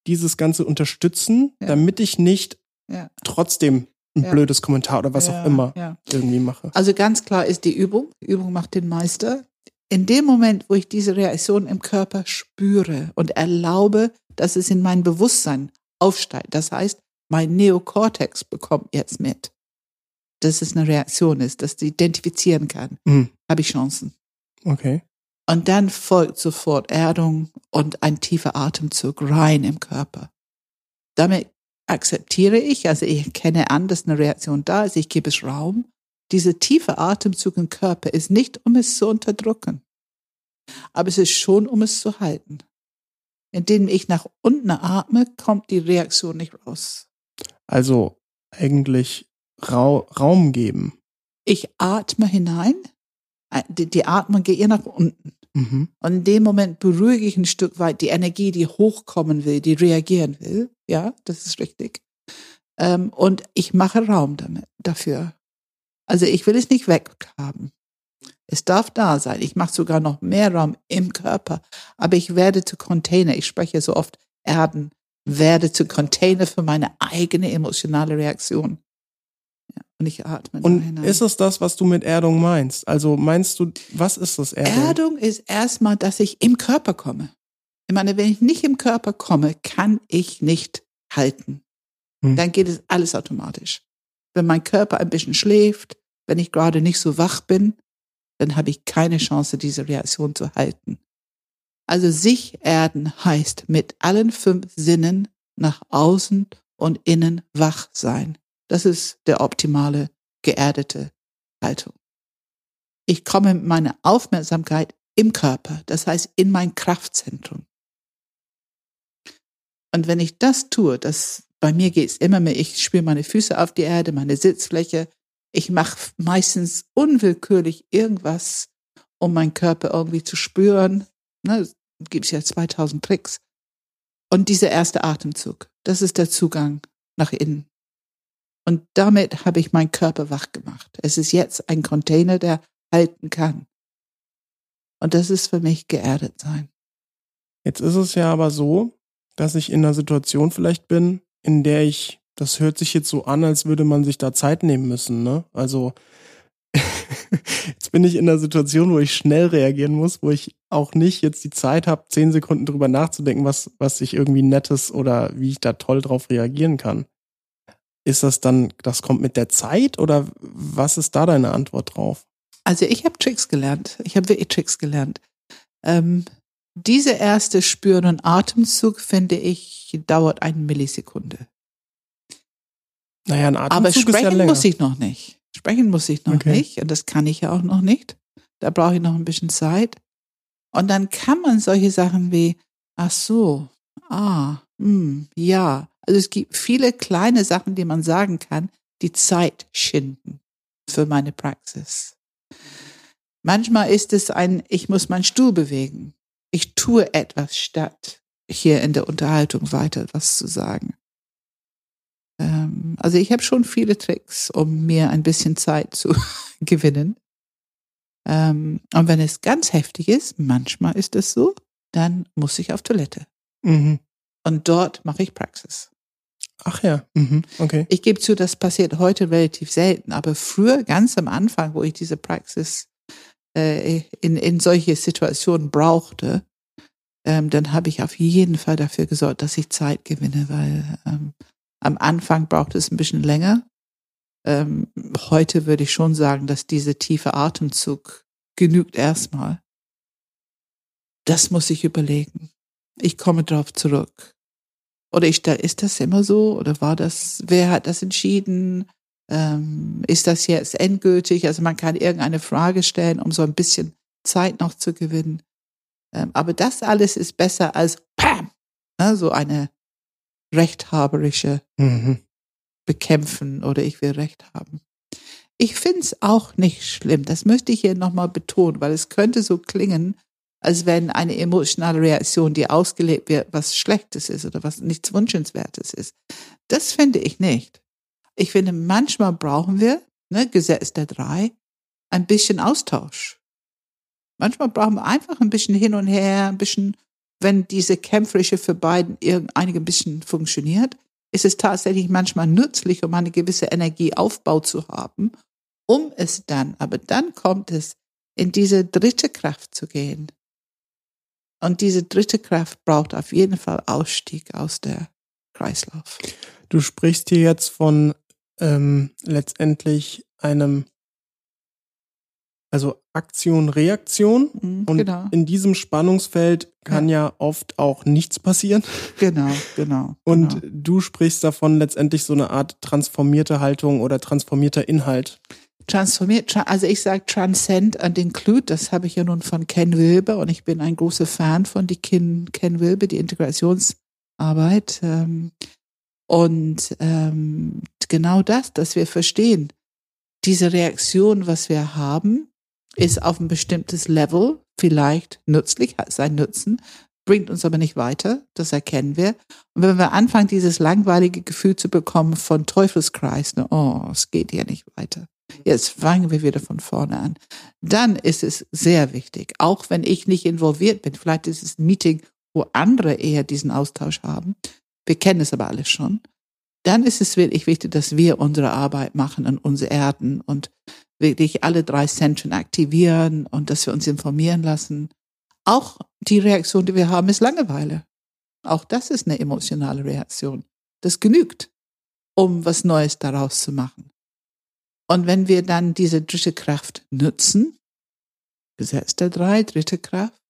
dieses Ganze unterstützen, Ja. damit ich nicht Ja. trotzdem ein Ja. blödes Kommentar oder was Ja, auch immer Ja. irgendwie mache. Also ganz klar ist die Übung. Übung macht den Meister. In dem Moment, wo ich diese Reaktion im Körper spüre und erlaube, dass es in mein Bewusstsein aufsteigt, das heißt, mein Neokortex bekommt jetzt mit, dass es eine Reaktion ist, dass sie identifizieren kann, Mhm. habe ich Chancen. Okay. Und dann folgt sofort Erdung und ein tiefer Atemzug rein im Körper. Damit akzeptiere ich, also ich erkenne an, dass eine Reaktion da ist, ich gebe es Raum. Dieser tiefe Atemzug im Körper ist nicht, um es zu unterdrücken, aber es ist schon, um es zu halten. Indem ich nach unten atme, kommt die Reaktion nicht raus. Also eigentlich Rau Raum geben. Ich atme hinein, die, die Atmung geht ihr nach unten. Mhm. Und in dem Moment beruhige ich ein Stück weit die Energie, die hochkommen will, die reagieren will. Ja, das ist richtig. Ähm, und ich mache Raum damit, dafür. Also ich will es nicht weghaben. Es darf da sein. Ich mache sogar noch mehr Raum im Körper. Aber ich werde zu Container. Ich spreche so oft Erden. Werde zu Container für meine eigene emotionale Reaktion. Ja, und ich atme da Und hinein. ist es das, was du mit Erdung meinst? Also meinst du, was ist das Erdung? Erdung ist erstmal, dass ich im Körper komme. Ich meine, wenn ich nicht im Körper komme, kann ich nicht halten. Hm. Dann geht es alles automatisch. Wenn mein Körper ein bisschen schläft, wenn ich gerade nicht so wach bin, dann habe ich keine Chance, diese Reaktion zu halten. Also sich erden heißt mit allen fünf Sinnen nach außen und innen wach sein. Das ist der optimale, geerdete Haltung. Ich komme mit meiner Aufmerksamkeit im Körper, das heißt in mein Kraftzentrum. Und wenn ich das tue, das bei mir geht's immer mehr, ich spüre meine Füße auf die Erde, meine Sitzfläche. Ich mache meistens unwillkürlich irgendwas, um meinen Körper irgendwie zu spüren. Ne, es gibt ja 2000 Tricks. Und dieser erste Atemzug, das ist der Zugang nach innen. Und damit habe ich meinen Körper wach gemacht. Es ist jetzt ein Container, der halten kann. Und das ist für mich geerdet sein. Jetzt ist es ja aber so, dass ich in einer Situation vielleicht bin, in der ich, das hört sich jetzt so an, als würde man sich da Zeit nehmen müssen, ne? Also jetzt bin ich in einer Situation, wo ich schnell reagieren muss, wo ich auch nicht jetzt die Zeit habe, zehn Sekunden drüber nachzudenken, was, was ich irgendwie nettes oder wie ich da toll drauf reagieren kann. Ist das dann, das kommt mit der Zeit oder was ist da deine Antwort drauf? Also ich habe Tricks gelernt. Ich habe wirklich Tricks gelernt. Ähm, diese erste Spüren und Atemzug, finde ich, dauert eine Millisekunde. Naja, ein Atemzug Aber ist ja sprechen länger. muss ich noch nicht. Sprechen muss ich noch Okay. nicht. Und das kann ich ja auch noch nicht. Da brauche ich noch ein bisschen Zeit. Und dann kann man solche Sachen wie, ach so, ah, hm, ja. Also es gibt viele kleine Sachen, die man sagen kann, die Zeit schinden für meine Praxis. Manchmal ist es ein, ich muss meinen Stuhl bewegen. Ich tue etwas statt hier in der Unterhaltung weiter was zu sagen. Ähm, also ich habe schon viele Tricks, um mir ein bisschen Zeit zu *laughs* gewinnen. Ähm, und wenn es ganz heftig ist, manchmal ist es so, dann muss ich auf Toilette. Mhm. Und dort mache ich Praxis. Ach ja, mhm. okay. Ich gebe zu, das passiert heute relativ selten, aber früher, ganz am Anfang, wo ich diese Praxis äh, in, in solche Situationen brauchte, ähm, dann habe ich auf jeden Fall dafür gesorgt, dass ich Zeit gewinne, weil ähm, am Anfang braucht es ein bisschen länger. Ähm, heute würde ich schon sagen, dass diese tiefe Atemzug genügt erstmal. Das muss ich überlegen. Ich komme drauf zurück. Oder ich, ist das immer so? Oder war das, wer hat das entschieden? Ähm, ist das jetzt endgültig? Also man kann irgendeine Frage stellen, um so ein bisschen Zeit noch zu gewinnen. Ähm, aber das alles ist besser als Pam! Ne, so eine rechthaberische Mhm. bekämpfen oder ich will Recht haben. Ich find's auch nicht schlimm. Das möchte ich hier nochmal betonen, weil es könnte so klingen, als wenn eine emotionale Reaktion, die ausgelebt wird, was Schlechtes ist oder was nichts Wünschenswertes ist. Das finde ich nicht. Ich finde, manchmal brauchen wir, ne, Gesetz der drei, ein bisschen Austausch. Manchmal brauchen wir einfach ein bisschen hin und her, ein bisschen, wenn diese kämpferische für beiden einige ein bisschen funktioniert, ist es tatsächlich manchmal nützlich, um eine gewisse Energieaufbau zu haben, um es dann, aber dann kommt es, in diese dritte Kraft zu gehen. Und diese dritte Kraft braucht auf jeden Fall Ausstieg aus der Kreislauf. Du sprichst hier jetzt von ähm, letztendlich einem also Aktion, Reaktion. Mhm, und genau. in diesem Spannungsfeld kann ja. ja. oft auch nichts passieren. Genau, genau. *laughs* Und genau. du sprichst davon letztendlich so eine Art transformierte Haltung oder transformierter Inhalt. Transformiert, also ich sage Transcend and Include, das habe ich ja nun von Ken Wilber und ich bin ein großer Fan von die Ken, Ken Wilber, die Integrationsarbeit. Ähm, und ähm, genau das, dass wir verstehen, diese Reaktion, was wir haben, ist auf ein bestimmtes Level vielleicht nützlich, hat seinen Nutzen, bringt uns aber nicht weiter, das erkennen wir. Und wenn wir anfangen, dieses langweilige Gefühl zu bekommen von Teufelskreis, ne, oh, es geht hier nicht weiter. Jetzt fangen wir wieder von vorne an. Dann ist es sehr wichtig, auch wenn ich nicht involviert bin, vielleicht ist es ein Meeting, wo andere eher diesen Austausch haben. Wir kennen es aber alles schon. Dann ist es wirklich wichtig, dass wir unsere Arbeit machen und uns erden und wirklich alle drei Zentren aktivieren und dass wir uns informieren lassen. Auch die Reaktion, die wir haben, ist Langeweile. Auch das ist eine emotionale Reaktion. Das genügt, um was Neues daraus zu machen. Und wenn wir dann diese dritte Kraft nutzen, Gesetz der drei, dritte Kraft,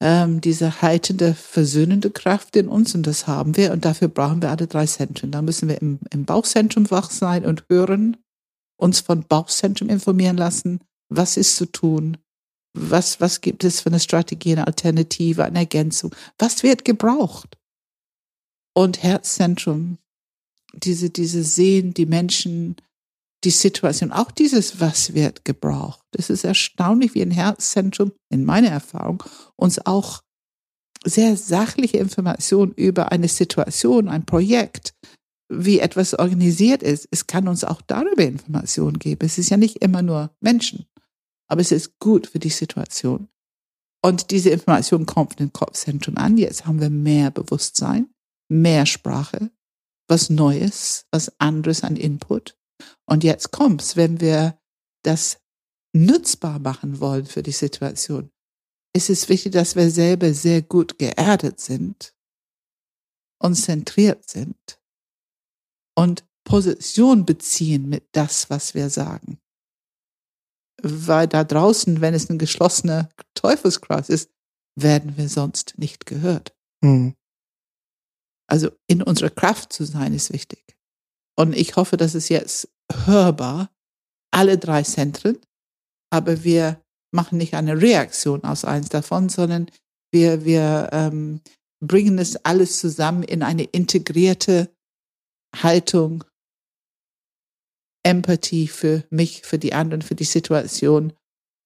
ähm, diese heitende, versöhnende Kraft in uns und das haben wir und dafür brauchen wir alle drei Zentren. Da müssen wir im, im Bauchzentrum wach sein und hören, uns von Bauchzentrum informieren lassen, was ist zu tun, was, was gibt es für eine Strategie, eine Alternative, eine Ergänzung, was wird gebraucht. Und Herzzentrum, diese, diese Sehen, die Menschen, die Situation, auch dieses, was wird gebraucht. Es ist erstaunlich, wie ein Herzzentrum, in meiner Erfahrung, uns auch sehr sachliche Informationen über eine Situation, ein Projekt, wie etwas organisiert ist. Es kann uns auch darüber Informationen geben. Es ist ja nicht immer nur Menschen, aber es ist gut für die Situation. Und diese Information kommt im Kopfzentrum an. Jetzt haben wir mehr Bewusstsein, mehr Sprache, was Neues, was anderes an Input. Und jetzt kommt's, wenn wir das nutzbar machen wollen für die Situation, ist es wichtig, dass wir selber sehr gut geerdet sind und zentriert sind und Position beziehen mit das, was wir sagen. Weil da draußen, wenn es ein geschlossener Teufelskreis ist, werden wir sonst nicht gehört. Mhm. Also in unserer Kraft zu sein ist wichtig. Und ich hoffe, dass es jetzt hörbar, alle drei Zentren, aber wir machen nicht eine Reaktion aus eins davon, sondern wir, wir ähm, bringen es alles zusammen in eine integrierte Haltung, Empathie für mich, für die anderen, für die Situation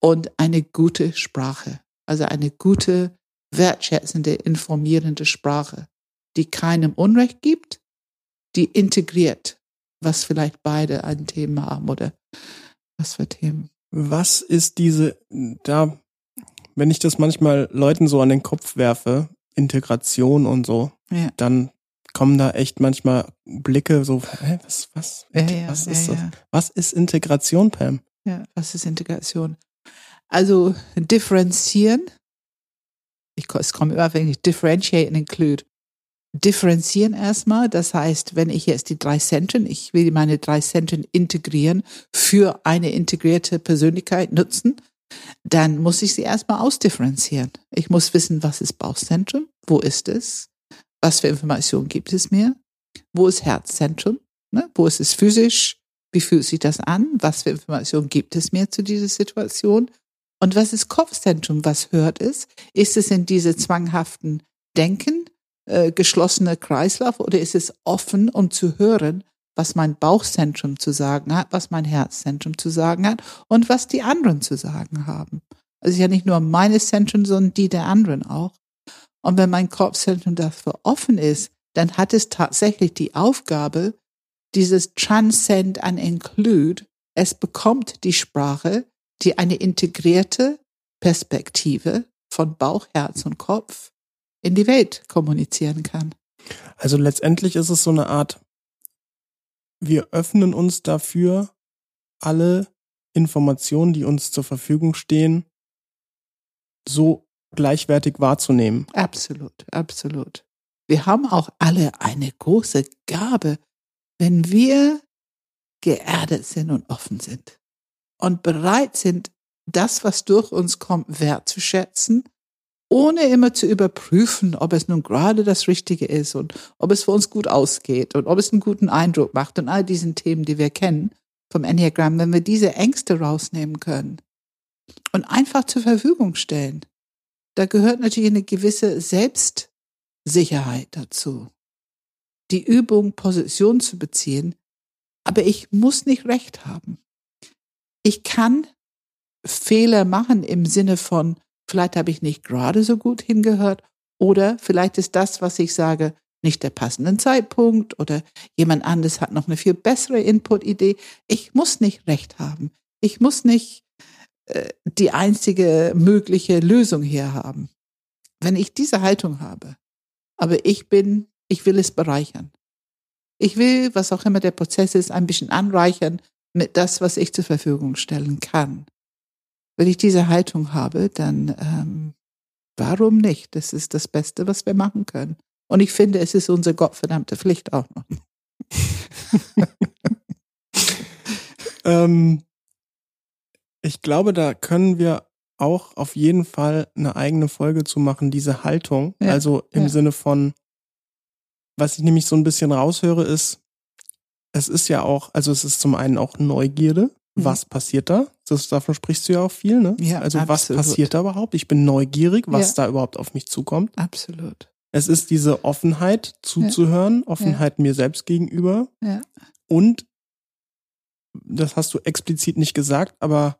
und eine gute Sprache. Also eine gute, wertschätzende, informierende Sprache, die keinem Unrecht gibt, die integriert, was vielleicht beide ein Thema haben oder was für Themen. Was ist diese, da, wenn ich das manchmal Leuten so an den Kopf werfe, Integration und so, ja. dann kommen da echt manchmal Blicke so, hä, was, was, Ja, ja, was ja, ist das? ja. Was ist Integration, Pam? Ja, was ist Integration? Also differenzieren. Ich, es kommt immer auf Englisch. Differentiate and include. Differenzieren erstmal. Das heißt, wenn ich jetzt die drei Zentren, ich will meine drei Zentren integrieren, für eine integrierte Persönlichkeit nutzen, dann muss ich sie erstmal ausdifferenzieren. Ich muss wissen, was ist Bauchzentrum? Wo ist es? Was für Informationen gibt es mir? Wo ist Herzzentrum? Ne? Wo ist es physisch? Wie fühlt sich das an? Was für Informationen gibt es mir zu dieser Situation? Und was ist Kopfzentrum? Was hört es? Ist es in diese zwanghaften Denken, äh, geschlossene Kreislauf oder ist es offen, um zu hören, was mein Bauchzentrum zu sagen hat, was mein Herzzentrum zu sagen hat und was die anderen zu sagen haben? Also ja nicht nur meine Zentren, sondern die der anderen auch. Und wenn mein Kopfzentrum dafür offen ist, dann hat es tatsächlich die Aufgabe, dieses Transcend and Include, es bekommt die Sprache, die eine integrierte Perspektive von Bauch, Herz und Kopf in die Welt kommunizieren kann. Also letztendlich ist es so eine Art, wir öffnen uns dafür, alle Informationen, die uns zur Verfügung stehen, so gleichwertig wahrzunehmen. Absolut, absolut. Wir haben auch alle eine große Gabe, wenn wir geerdet sind und offen sind und bereit sind, das, was durch uns kommt, wertzuschätzen, ohne immer zu überprüfen, ob es nun gerade das Richtige ist und ob es für uns gut ausgeht und ob es einen guten Eindruck macht und all diesen Themen, die wir kennen vom Enneagramm, wenn wir diese Ängste rausnehmen können und einfach zur Verfügung stellen. Da gehört natürlich eine gewisse Selbstsicherheit dazu. Die Übung, Position zu beziehen, aber ich muss nicht recht haben. Ich kann Fehler machen im Sinne von, vielleicht habe ich nicht gerade so gut hingehört oder vielleicht ist das, was ich sage, nicht der passende Zeitpunkt oder jemand anderes hat noch eine viel bessere Input-Idee. Ich muss nicht recht haben. Ich muss nicht die einzige mögliche Lösung hier haben. Wenn ich diese Haltung habe, aber ich bin, ich will es bereichern. Ich will, was auch immer der Prozess ist, ein bisschen anreichern mit das, was ich zur Verfügung stellen kann. Wenn ich diese Haltung habe, dann ähm, warum nicht? Das ist das Beste, was wir machen können. Und ich finde, es ist unsere gottverdammte Pflicht auch noch. *laughs* ähm, ich glaube, da können wir auch auf jeden Fall eine eigene Folge zu machen, diese Haltung. Ja, also im ja. Sinne von, was ich nämlich so ein bisschen raushöre, ist, es ist ja auch, also es ist zum einen auch Neugierde. Mhm. Was passiert da? Das, davon sprichst du ja auch viel, ne? Ja, also absolut. was passiert da überhaupt? Ich bin neugierig, was ja. da überhaupt auf mich zukommt. Absolut. Es ist diese Offenheit zuzuhören. Offenheit mir selbst gegenüber. Ja. Und, das hast du explizit nicht gesagt, aber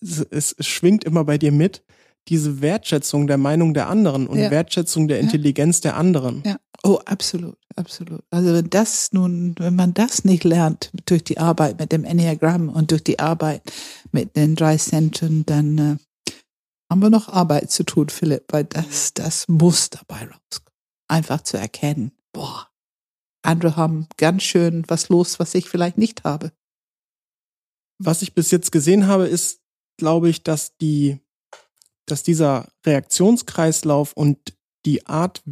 es, es, schwingt immer bei dir mit, diese Wertschätzung der Meinung der anderen und ja. Wertschätzung der Intelligenz der anderen. Ja. Oh, absolut, absolut. Also wenn das nun, wenn man das nicht lernt durch die Arbeit mit dem Enneagramm und durch die Arbeit mit den drei Zentren, dann äh, haben wir noch Arbeit zu tun, Philipp, weil das, das muss dabei rauskommen. Einfach zu erkennen, boah, andere haben ganz schön was los, was ich vielleicht nicht habe. Was ich bis jetzt gesehen habe, ist, glaube ich, dass die dass dieser Reaktionskreislauf und die Art,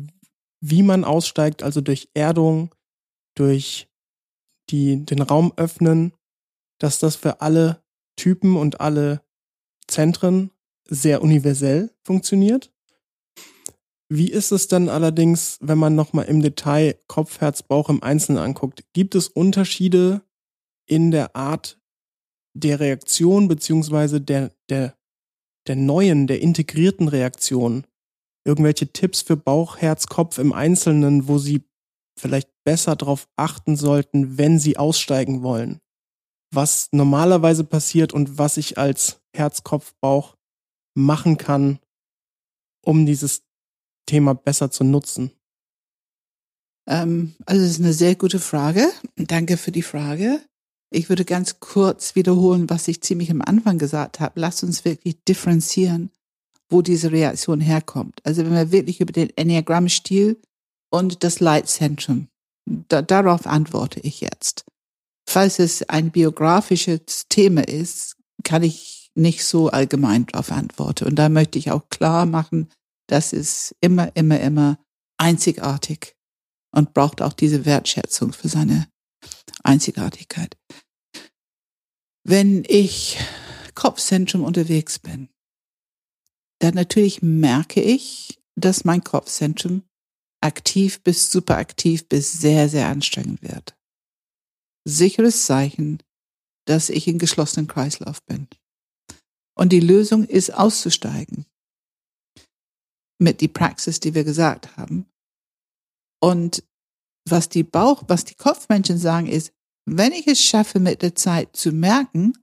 wie man aussteigt, also durch Erdung, durch die, den Raum öffnen, dass das für alle Typen und alle Zentren sehr universell funktioniert. Wie ist es dann allerdings, wenn man nochmal im Detail Kopf, Herz, Bauch im Einzelnen anguckt? Gibt es Unterschiede in der Art der Reaktion beziehungsweise der, der der neuen, der integrierten Reaktion irgendwelche Tipps für Bauch, Herz, Kopf im Einzelnen, wo Sie vielleicht besser darauf achten sollten, wenn Sie aussteigen wollen? Was normalerweise passiert und was ich als Herz, Kopf, Bauch machen kann, um dieses Thema besser zu nutzen? Ähm, also das ist eine sehr gute Frage. Danke für die Frage. Ich würde ganz kurz wiederholen, was ich ziemlich am Anfang gesagt habe. Lass uns wirklich differenzieren, wo diese Reaktion herkommt. Also wenn wir wirklich über den Enneagramm-Stil und das Leitzentrum, da, darauf antworte ich jetzt. Falls es ein biografisches Thema ist, kann ich nicht so allgemein darauf antworten. Und da möchte ich auch klar machen, das ist immer, immer, immer einzigartig und braucht auch diese Wertschätzung für seine Einzigartigkeit. Wenn ich Kopfzentrum unterwegs bin, dann natürlich merke ich, dass mein Kopfzentrum aktiv bis superaktiv bis sehr, sehr anstrengend wird. Sicheres Zeichen, dass ich in geschlossenen Kreislauf bin. Und die Lösung ist auszusteigen. Mit die Praxis, die wir gesagt haben. Und was die Bauch, was die Kopfmenschen sagen, ist, wenn ich es schaffe, mit der Zeit zu merken,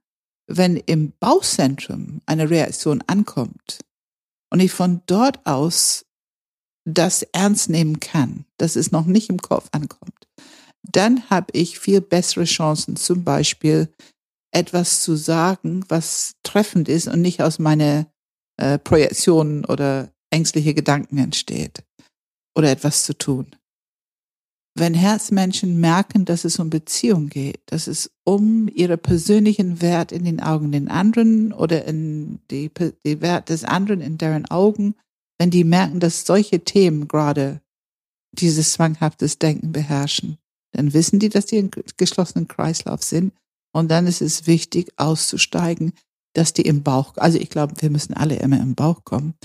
wenn im Bauchzentrum eine Reaktion ankommt und ich von dort aus das ernst nehmen kann, dass es noch nicht im Kopf ankommt, dann habe ich viel bessere Chancen, zum Beispiel etwas zu sagen, was treffend ist und nicht aus meiner äh, Projektionen oder ängstliche Gedanken entsteht oder etwas zu tun. Wenn Herzmenschen merken, dass es um Beziehung geht, dass es um ihre persönlichen Wert in den Augen den anderen oder in die, die Wert des anderen in deren Augen, wenn die merken, dass solche Themen gerade dieses zwanghaftes Denken beherrschen, dann wissen die, dass die im geschlossenen Kreislauf sind. Und dann ist es wichtig, auszusteigen, dass die im Bauch, also ich glaube, wir müssen alle immer im Bauch kommen,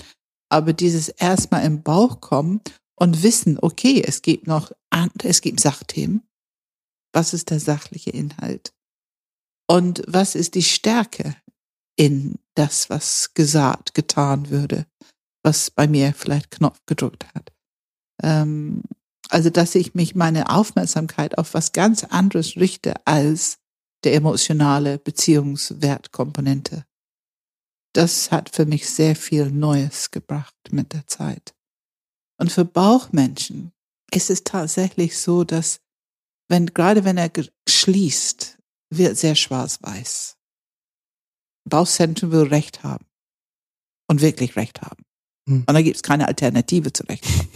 aber dieses erstmal im Bauch kommen und wissen, okay, es gibt noch, es gibt Sachthemen. Was ist der sachliche Inhalt? Und was ist die Stärke in das, was gesagt, getan würde, was bei mir vielleicht Knopf gedrückt hat? Ähm, also, dass ich mich meine Aufmerksamkeit auf was ganz anderes richte als der emotionale Beziehungswertkomponente. Das hat für mich sehr viel Neues gebracht mit der Zeit. Und für Bauchmenschen ist es tatsächlich so, dass wenn, gerade wenn er schließt, wird sehr schwarz-weiß. Bauchzentrum will Recht haben. Und wirklich Recht haben. Hm. Und da gibt es keine Alternative zu Recht haben.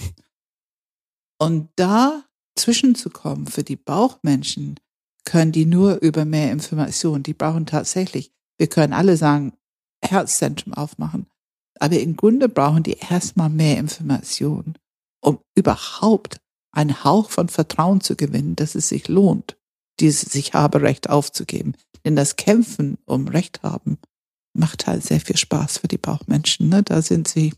Und da zwischenzukommen für die Bauchmenschen, können die nur über mehr Informationen. Die brauchen tatsächlich, wir können alle sagen, Herzzentrum aufmachen. Aber im Grunde brauchen die erstmal mehr Informationen, um überhaupt einen Hauch von Vertrauen zu gewinnen, dass es sich lohnt, dieses sich habe Recht aufzugeben. Denn das Kämpfen um Recht haben macht halt sehr viel Spaß für die Bauchmenschen. Ne? Da sind sie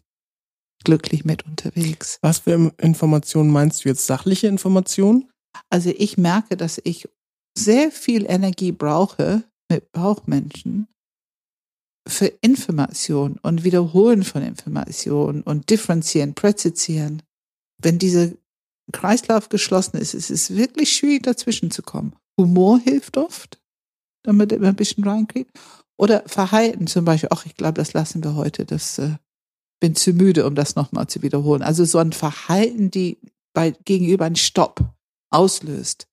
glücklich mit unterwegs. Was für Informationen meinst du jetzt? Sachliche Informationen? Also ich merke, dass ich sehr viel Energie brauche mit Bauchmenschen, für Information und Wiederholen von Information und differenzieren, präzisieren. Wenn dieser Kreislauf geschlossen ist, ist es wirklich schwierig, dazwischen zu kommen. Humor hilft oft, damit man ein bisschen reinkriegt. Oder Verhalten zum Beispiel, ach, ich glaube, das lassen wir heute, das äh, bin zu müde, um das nochmal zu wiederholen. Also so ein Verhalten, die bei gegenüber einen Stopp auslöst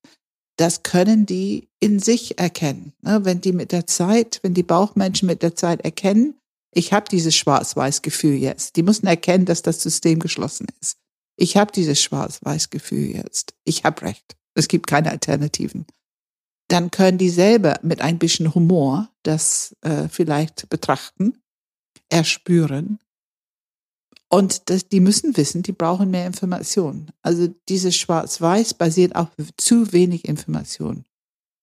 das können die in sich erkennen. Ne? Wenn die mit der Zeit, wenn die Bauchmenschen mit der Zeit erkennen, ich habe dieses Schwarz-Weiß-Gefühl jetzt. Die müssen erkennen, dass das System geschlossen ist. Ich habe dieses Schwarz-Weiß-Gefühl jetzt. Ich habe recht. Es gibt keine Alternativen. Dann können die selber mit ein bisschen Humor das äh, vielleicht betrachten, erspüren und das, die müssen wissen, die brauchen mehr Informationen. Also dieses Schwarz-Weiß basiert auf zu wenig Informationen.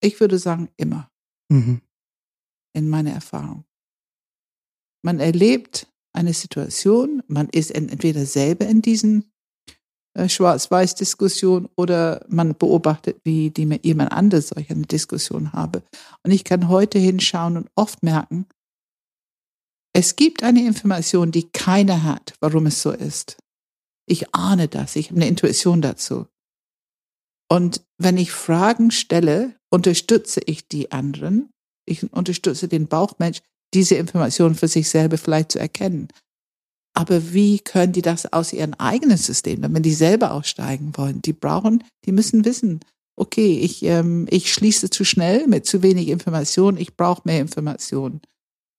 Ich würde sagen, immer. Mhm. In meiner Erfahrung. Man erlebt eine Situation, man ist entweder selber in diesen äh, Schwarz-Weiß-Diskussion oder man beobachtet, wie die jemand anderes solch eine Diskussion habe. Und ich kann heute hinschauen und oft merken, es gibt eine Information, die keiner hat, warum es so ist. Ich ahne das, ich habe eine Intuition dazu. Und wenn ich Fragen stelle, unterstütze ich die anderen, ich unterstütze den Bauchmensch, diese Information für sich selber vielleicht zu erkennen. Aber wie können die das aus ihrem eigenen System, wenn die selber aussteigen wollen? Die brauchen, die müssen wissen, okay, ich, ähm, ich schließe zu schnell mit zu wenig Information, ich brauche mehr Information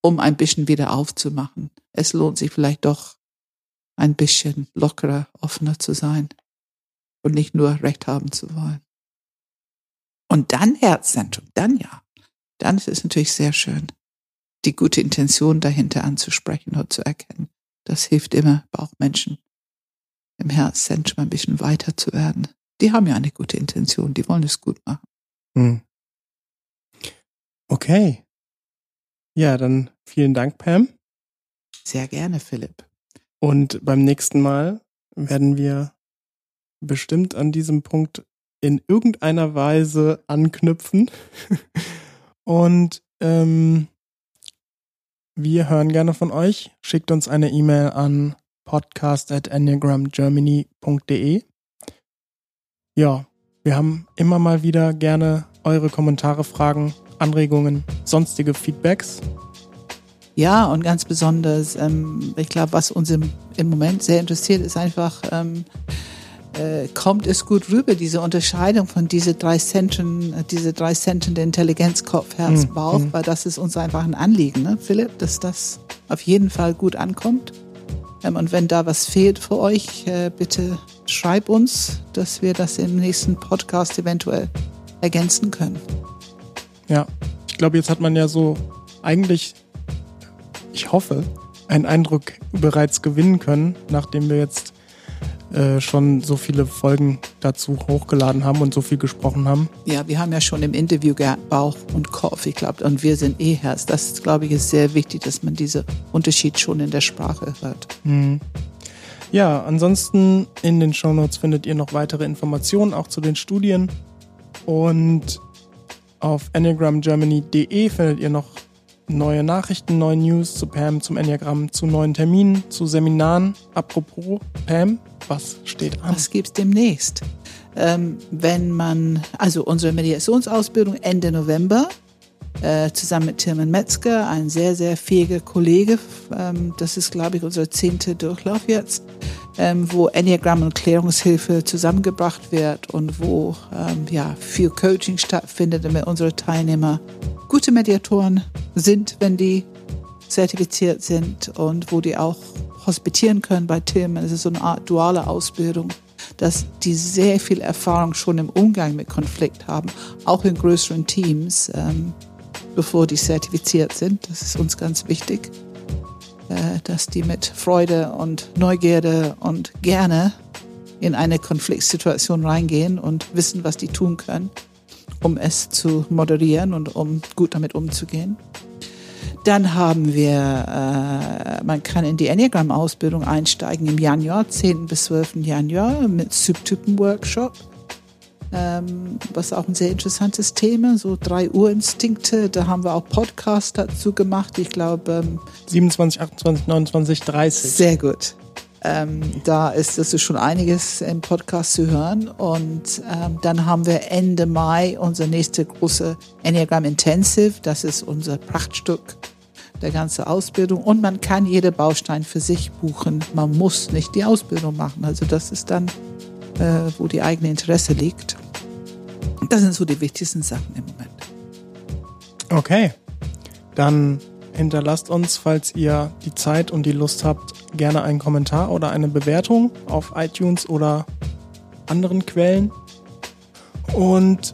um ein bisschen wieder aufzumachen. Es lohnt sich vielleicht doch, ein bisschen lockerer, offener zu sein und nicht nur Recht haben zu wollen. Und dann Herzzentrum, dann ja. Dann ist es natürlich sehr schön, die gute Intention dahinter anzusprechen und zu erkennen. Das hilft immer Bauchmenschen im Herzzentrum ein bisschen weiter zu werden. Die haben ja eine gute Intention, die wollen es gut machen. Hm. Okay, ja, dann vielen Dank, Pam. Sehr gerne, Philipp. Und beim nächsten Mal werden wir bestimmt an diesem Punkt in irgendeiner Weise anknüpfen. *laughs* Und ähm, wir hören gerne von euch. Schickt uns eine E-Mail an podcast at enneagramgermany.de. Ja, wir haben immer mal wieder gerne eure Kommentare, Fragen Anregungen, sonstige Feedbacks? Ja, und ganz besonders, ähm, ich glaube, was uns im, im, Moment sehr interessiert, ist einfach, ähm, äh, kommt es gut rüber, diese Unterscheidung von diese drei Zentren, äh, diese drei Zentren der Intelligenz, Kopf, Herz, mhm. Bauch, mhm. weil das ist uns einfach ein Anliegen, ne, Philipp, dass das auf jeden Fall gut ankommt. Ähm, und wenn da was fehlt für euch, äh, bitte schreib uns, dass wir das im nächsten Podcast eventuell ergänzen können. Ja, ich glaube, jetzt hat man ja so eigentlich, ich hoffe, einen Eindruck bereits gewinnen können, nachdem wir jetzt äh, schon so viele Folgen dazu hochgeladen haben und so viel gesprochen haben. Ja, wir haben ja schon im Interview gehabt, Bauch und Kopf, ich glaube, und wir sind eh Herz. Das, glaube ich, ist sehr wichtig, dass man diesen Unterschied schon in der Sprache hört. Mhm. Ja, ansonsten in den Shownotes findet ihr noch weitere Informationen, auch zu den Studien. Und auf enneagramgermany.de findet ihr noch neue Nachrichten, neue News zu Pam, zum Enneagramm, zu neuen Terminen, zu Seminaren. Apropos Pam, was steht an? Was gibt's demnächst? Ähm, wenn man, also unsere Mediationsausbildung Ende November, äh, zusammen mit Tilman Metzger, ein sehr, sehr fähiger Kollege. Ähm, das ist, glaube ich, unser zehnter Durchlauf jetzt, ähm, wo Enneagramm und Klärungshilfe zusammengebracht wird und wo ähm, ja, viel Coaching stattfindet, damit unsere Teilnehmer gute Mediatoren sind, wenn die zertifiziert sind und wo die auch hospitieren können bei Tilman. Es ist so eine Art duale Ausbildung, dass die sehr viel Erfahrung schon im Umgang mit Konflikt haben, auch in größeren Teams, ähm, bevor die zertifiziert sind. Das ist uns ganz wichtig, dass die mit Freude und Neugierde und gerne in eine Konfliktsituation reingehen und wissen, was die tun können um es zu moderieren und um gut damit umzugehen. Dann haben wir, äh, man kann in die Enneagram-Ausbildung einsteigen im Januar, 10. bis 12. Januar mit Subtypen-Workshop, ähm, was auch ein sehr interessantes Thema, so drei Urinstinkte. Da haben wir auch Podcasts dazu gemacht. Ich glaube ähm, 27, 28, 29, 30. Sehr gut. Ähm, da ist das ist schon einiges im Podcast zu hören. Und ähm, dann haben wir Ende Mai unser nächste große Enneagram Intensive. Das ist unser Prachtstück der ganze Ausbildung. Und man kann jede Baustein für sich buchen. Man muss nicht die Ausbildung machen. Also das ist dann, äh, wo die eigene Interesse liegt. Das sind so die wichtigsten Sachen im Moment. Okay, dann hinterlasst uns, falls ihr die Zeit und die Lust habt, gerne einen Kommentar oder eine Bewertung auf iTunes oder anderen Quellen. Und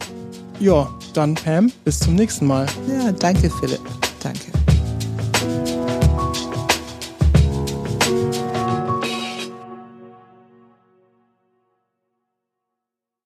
ja, dann Pam, bis zum nächsten Mal. Ja, danke Philipp. Danke.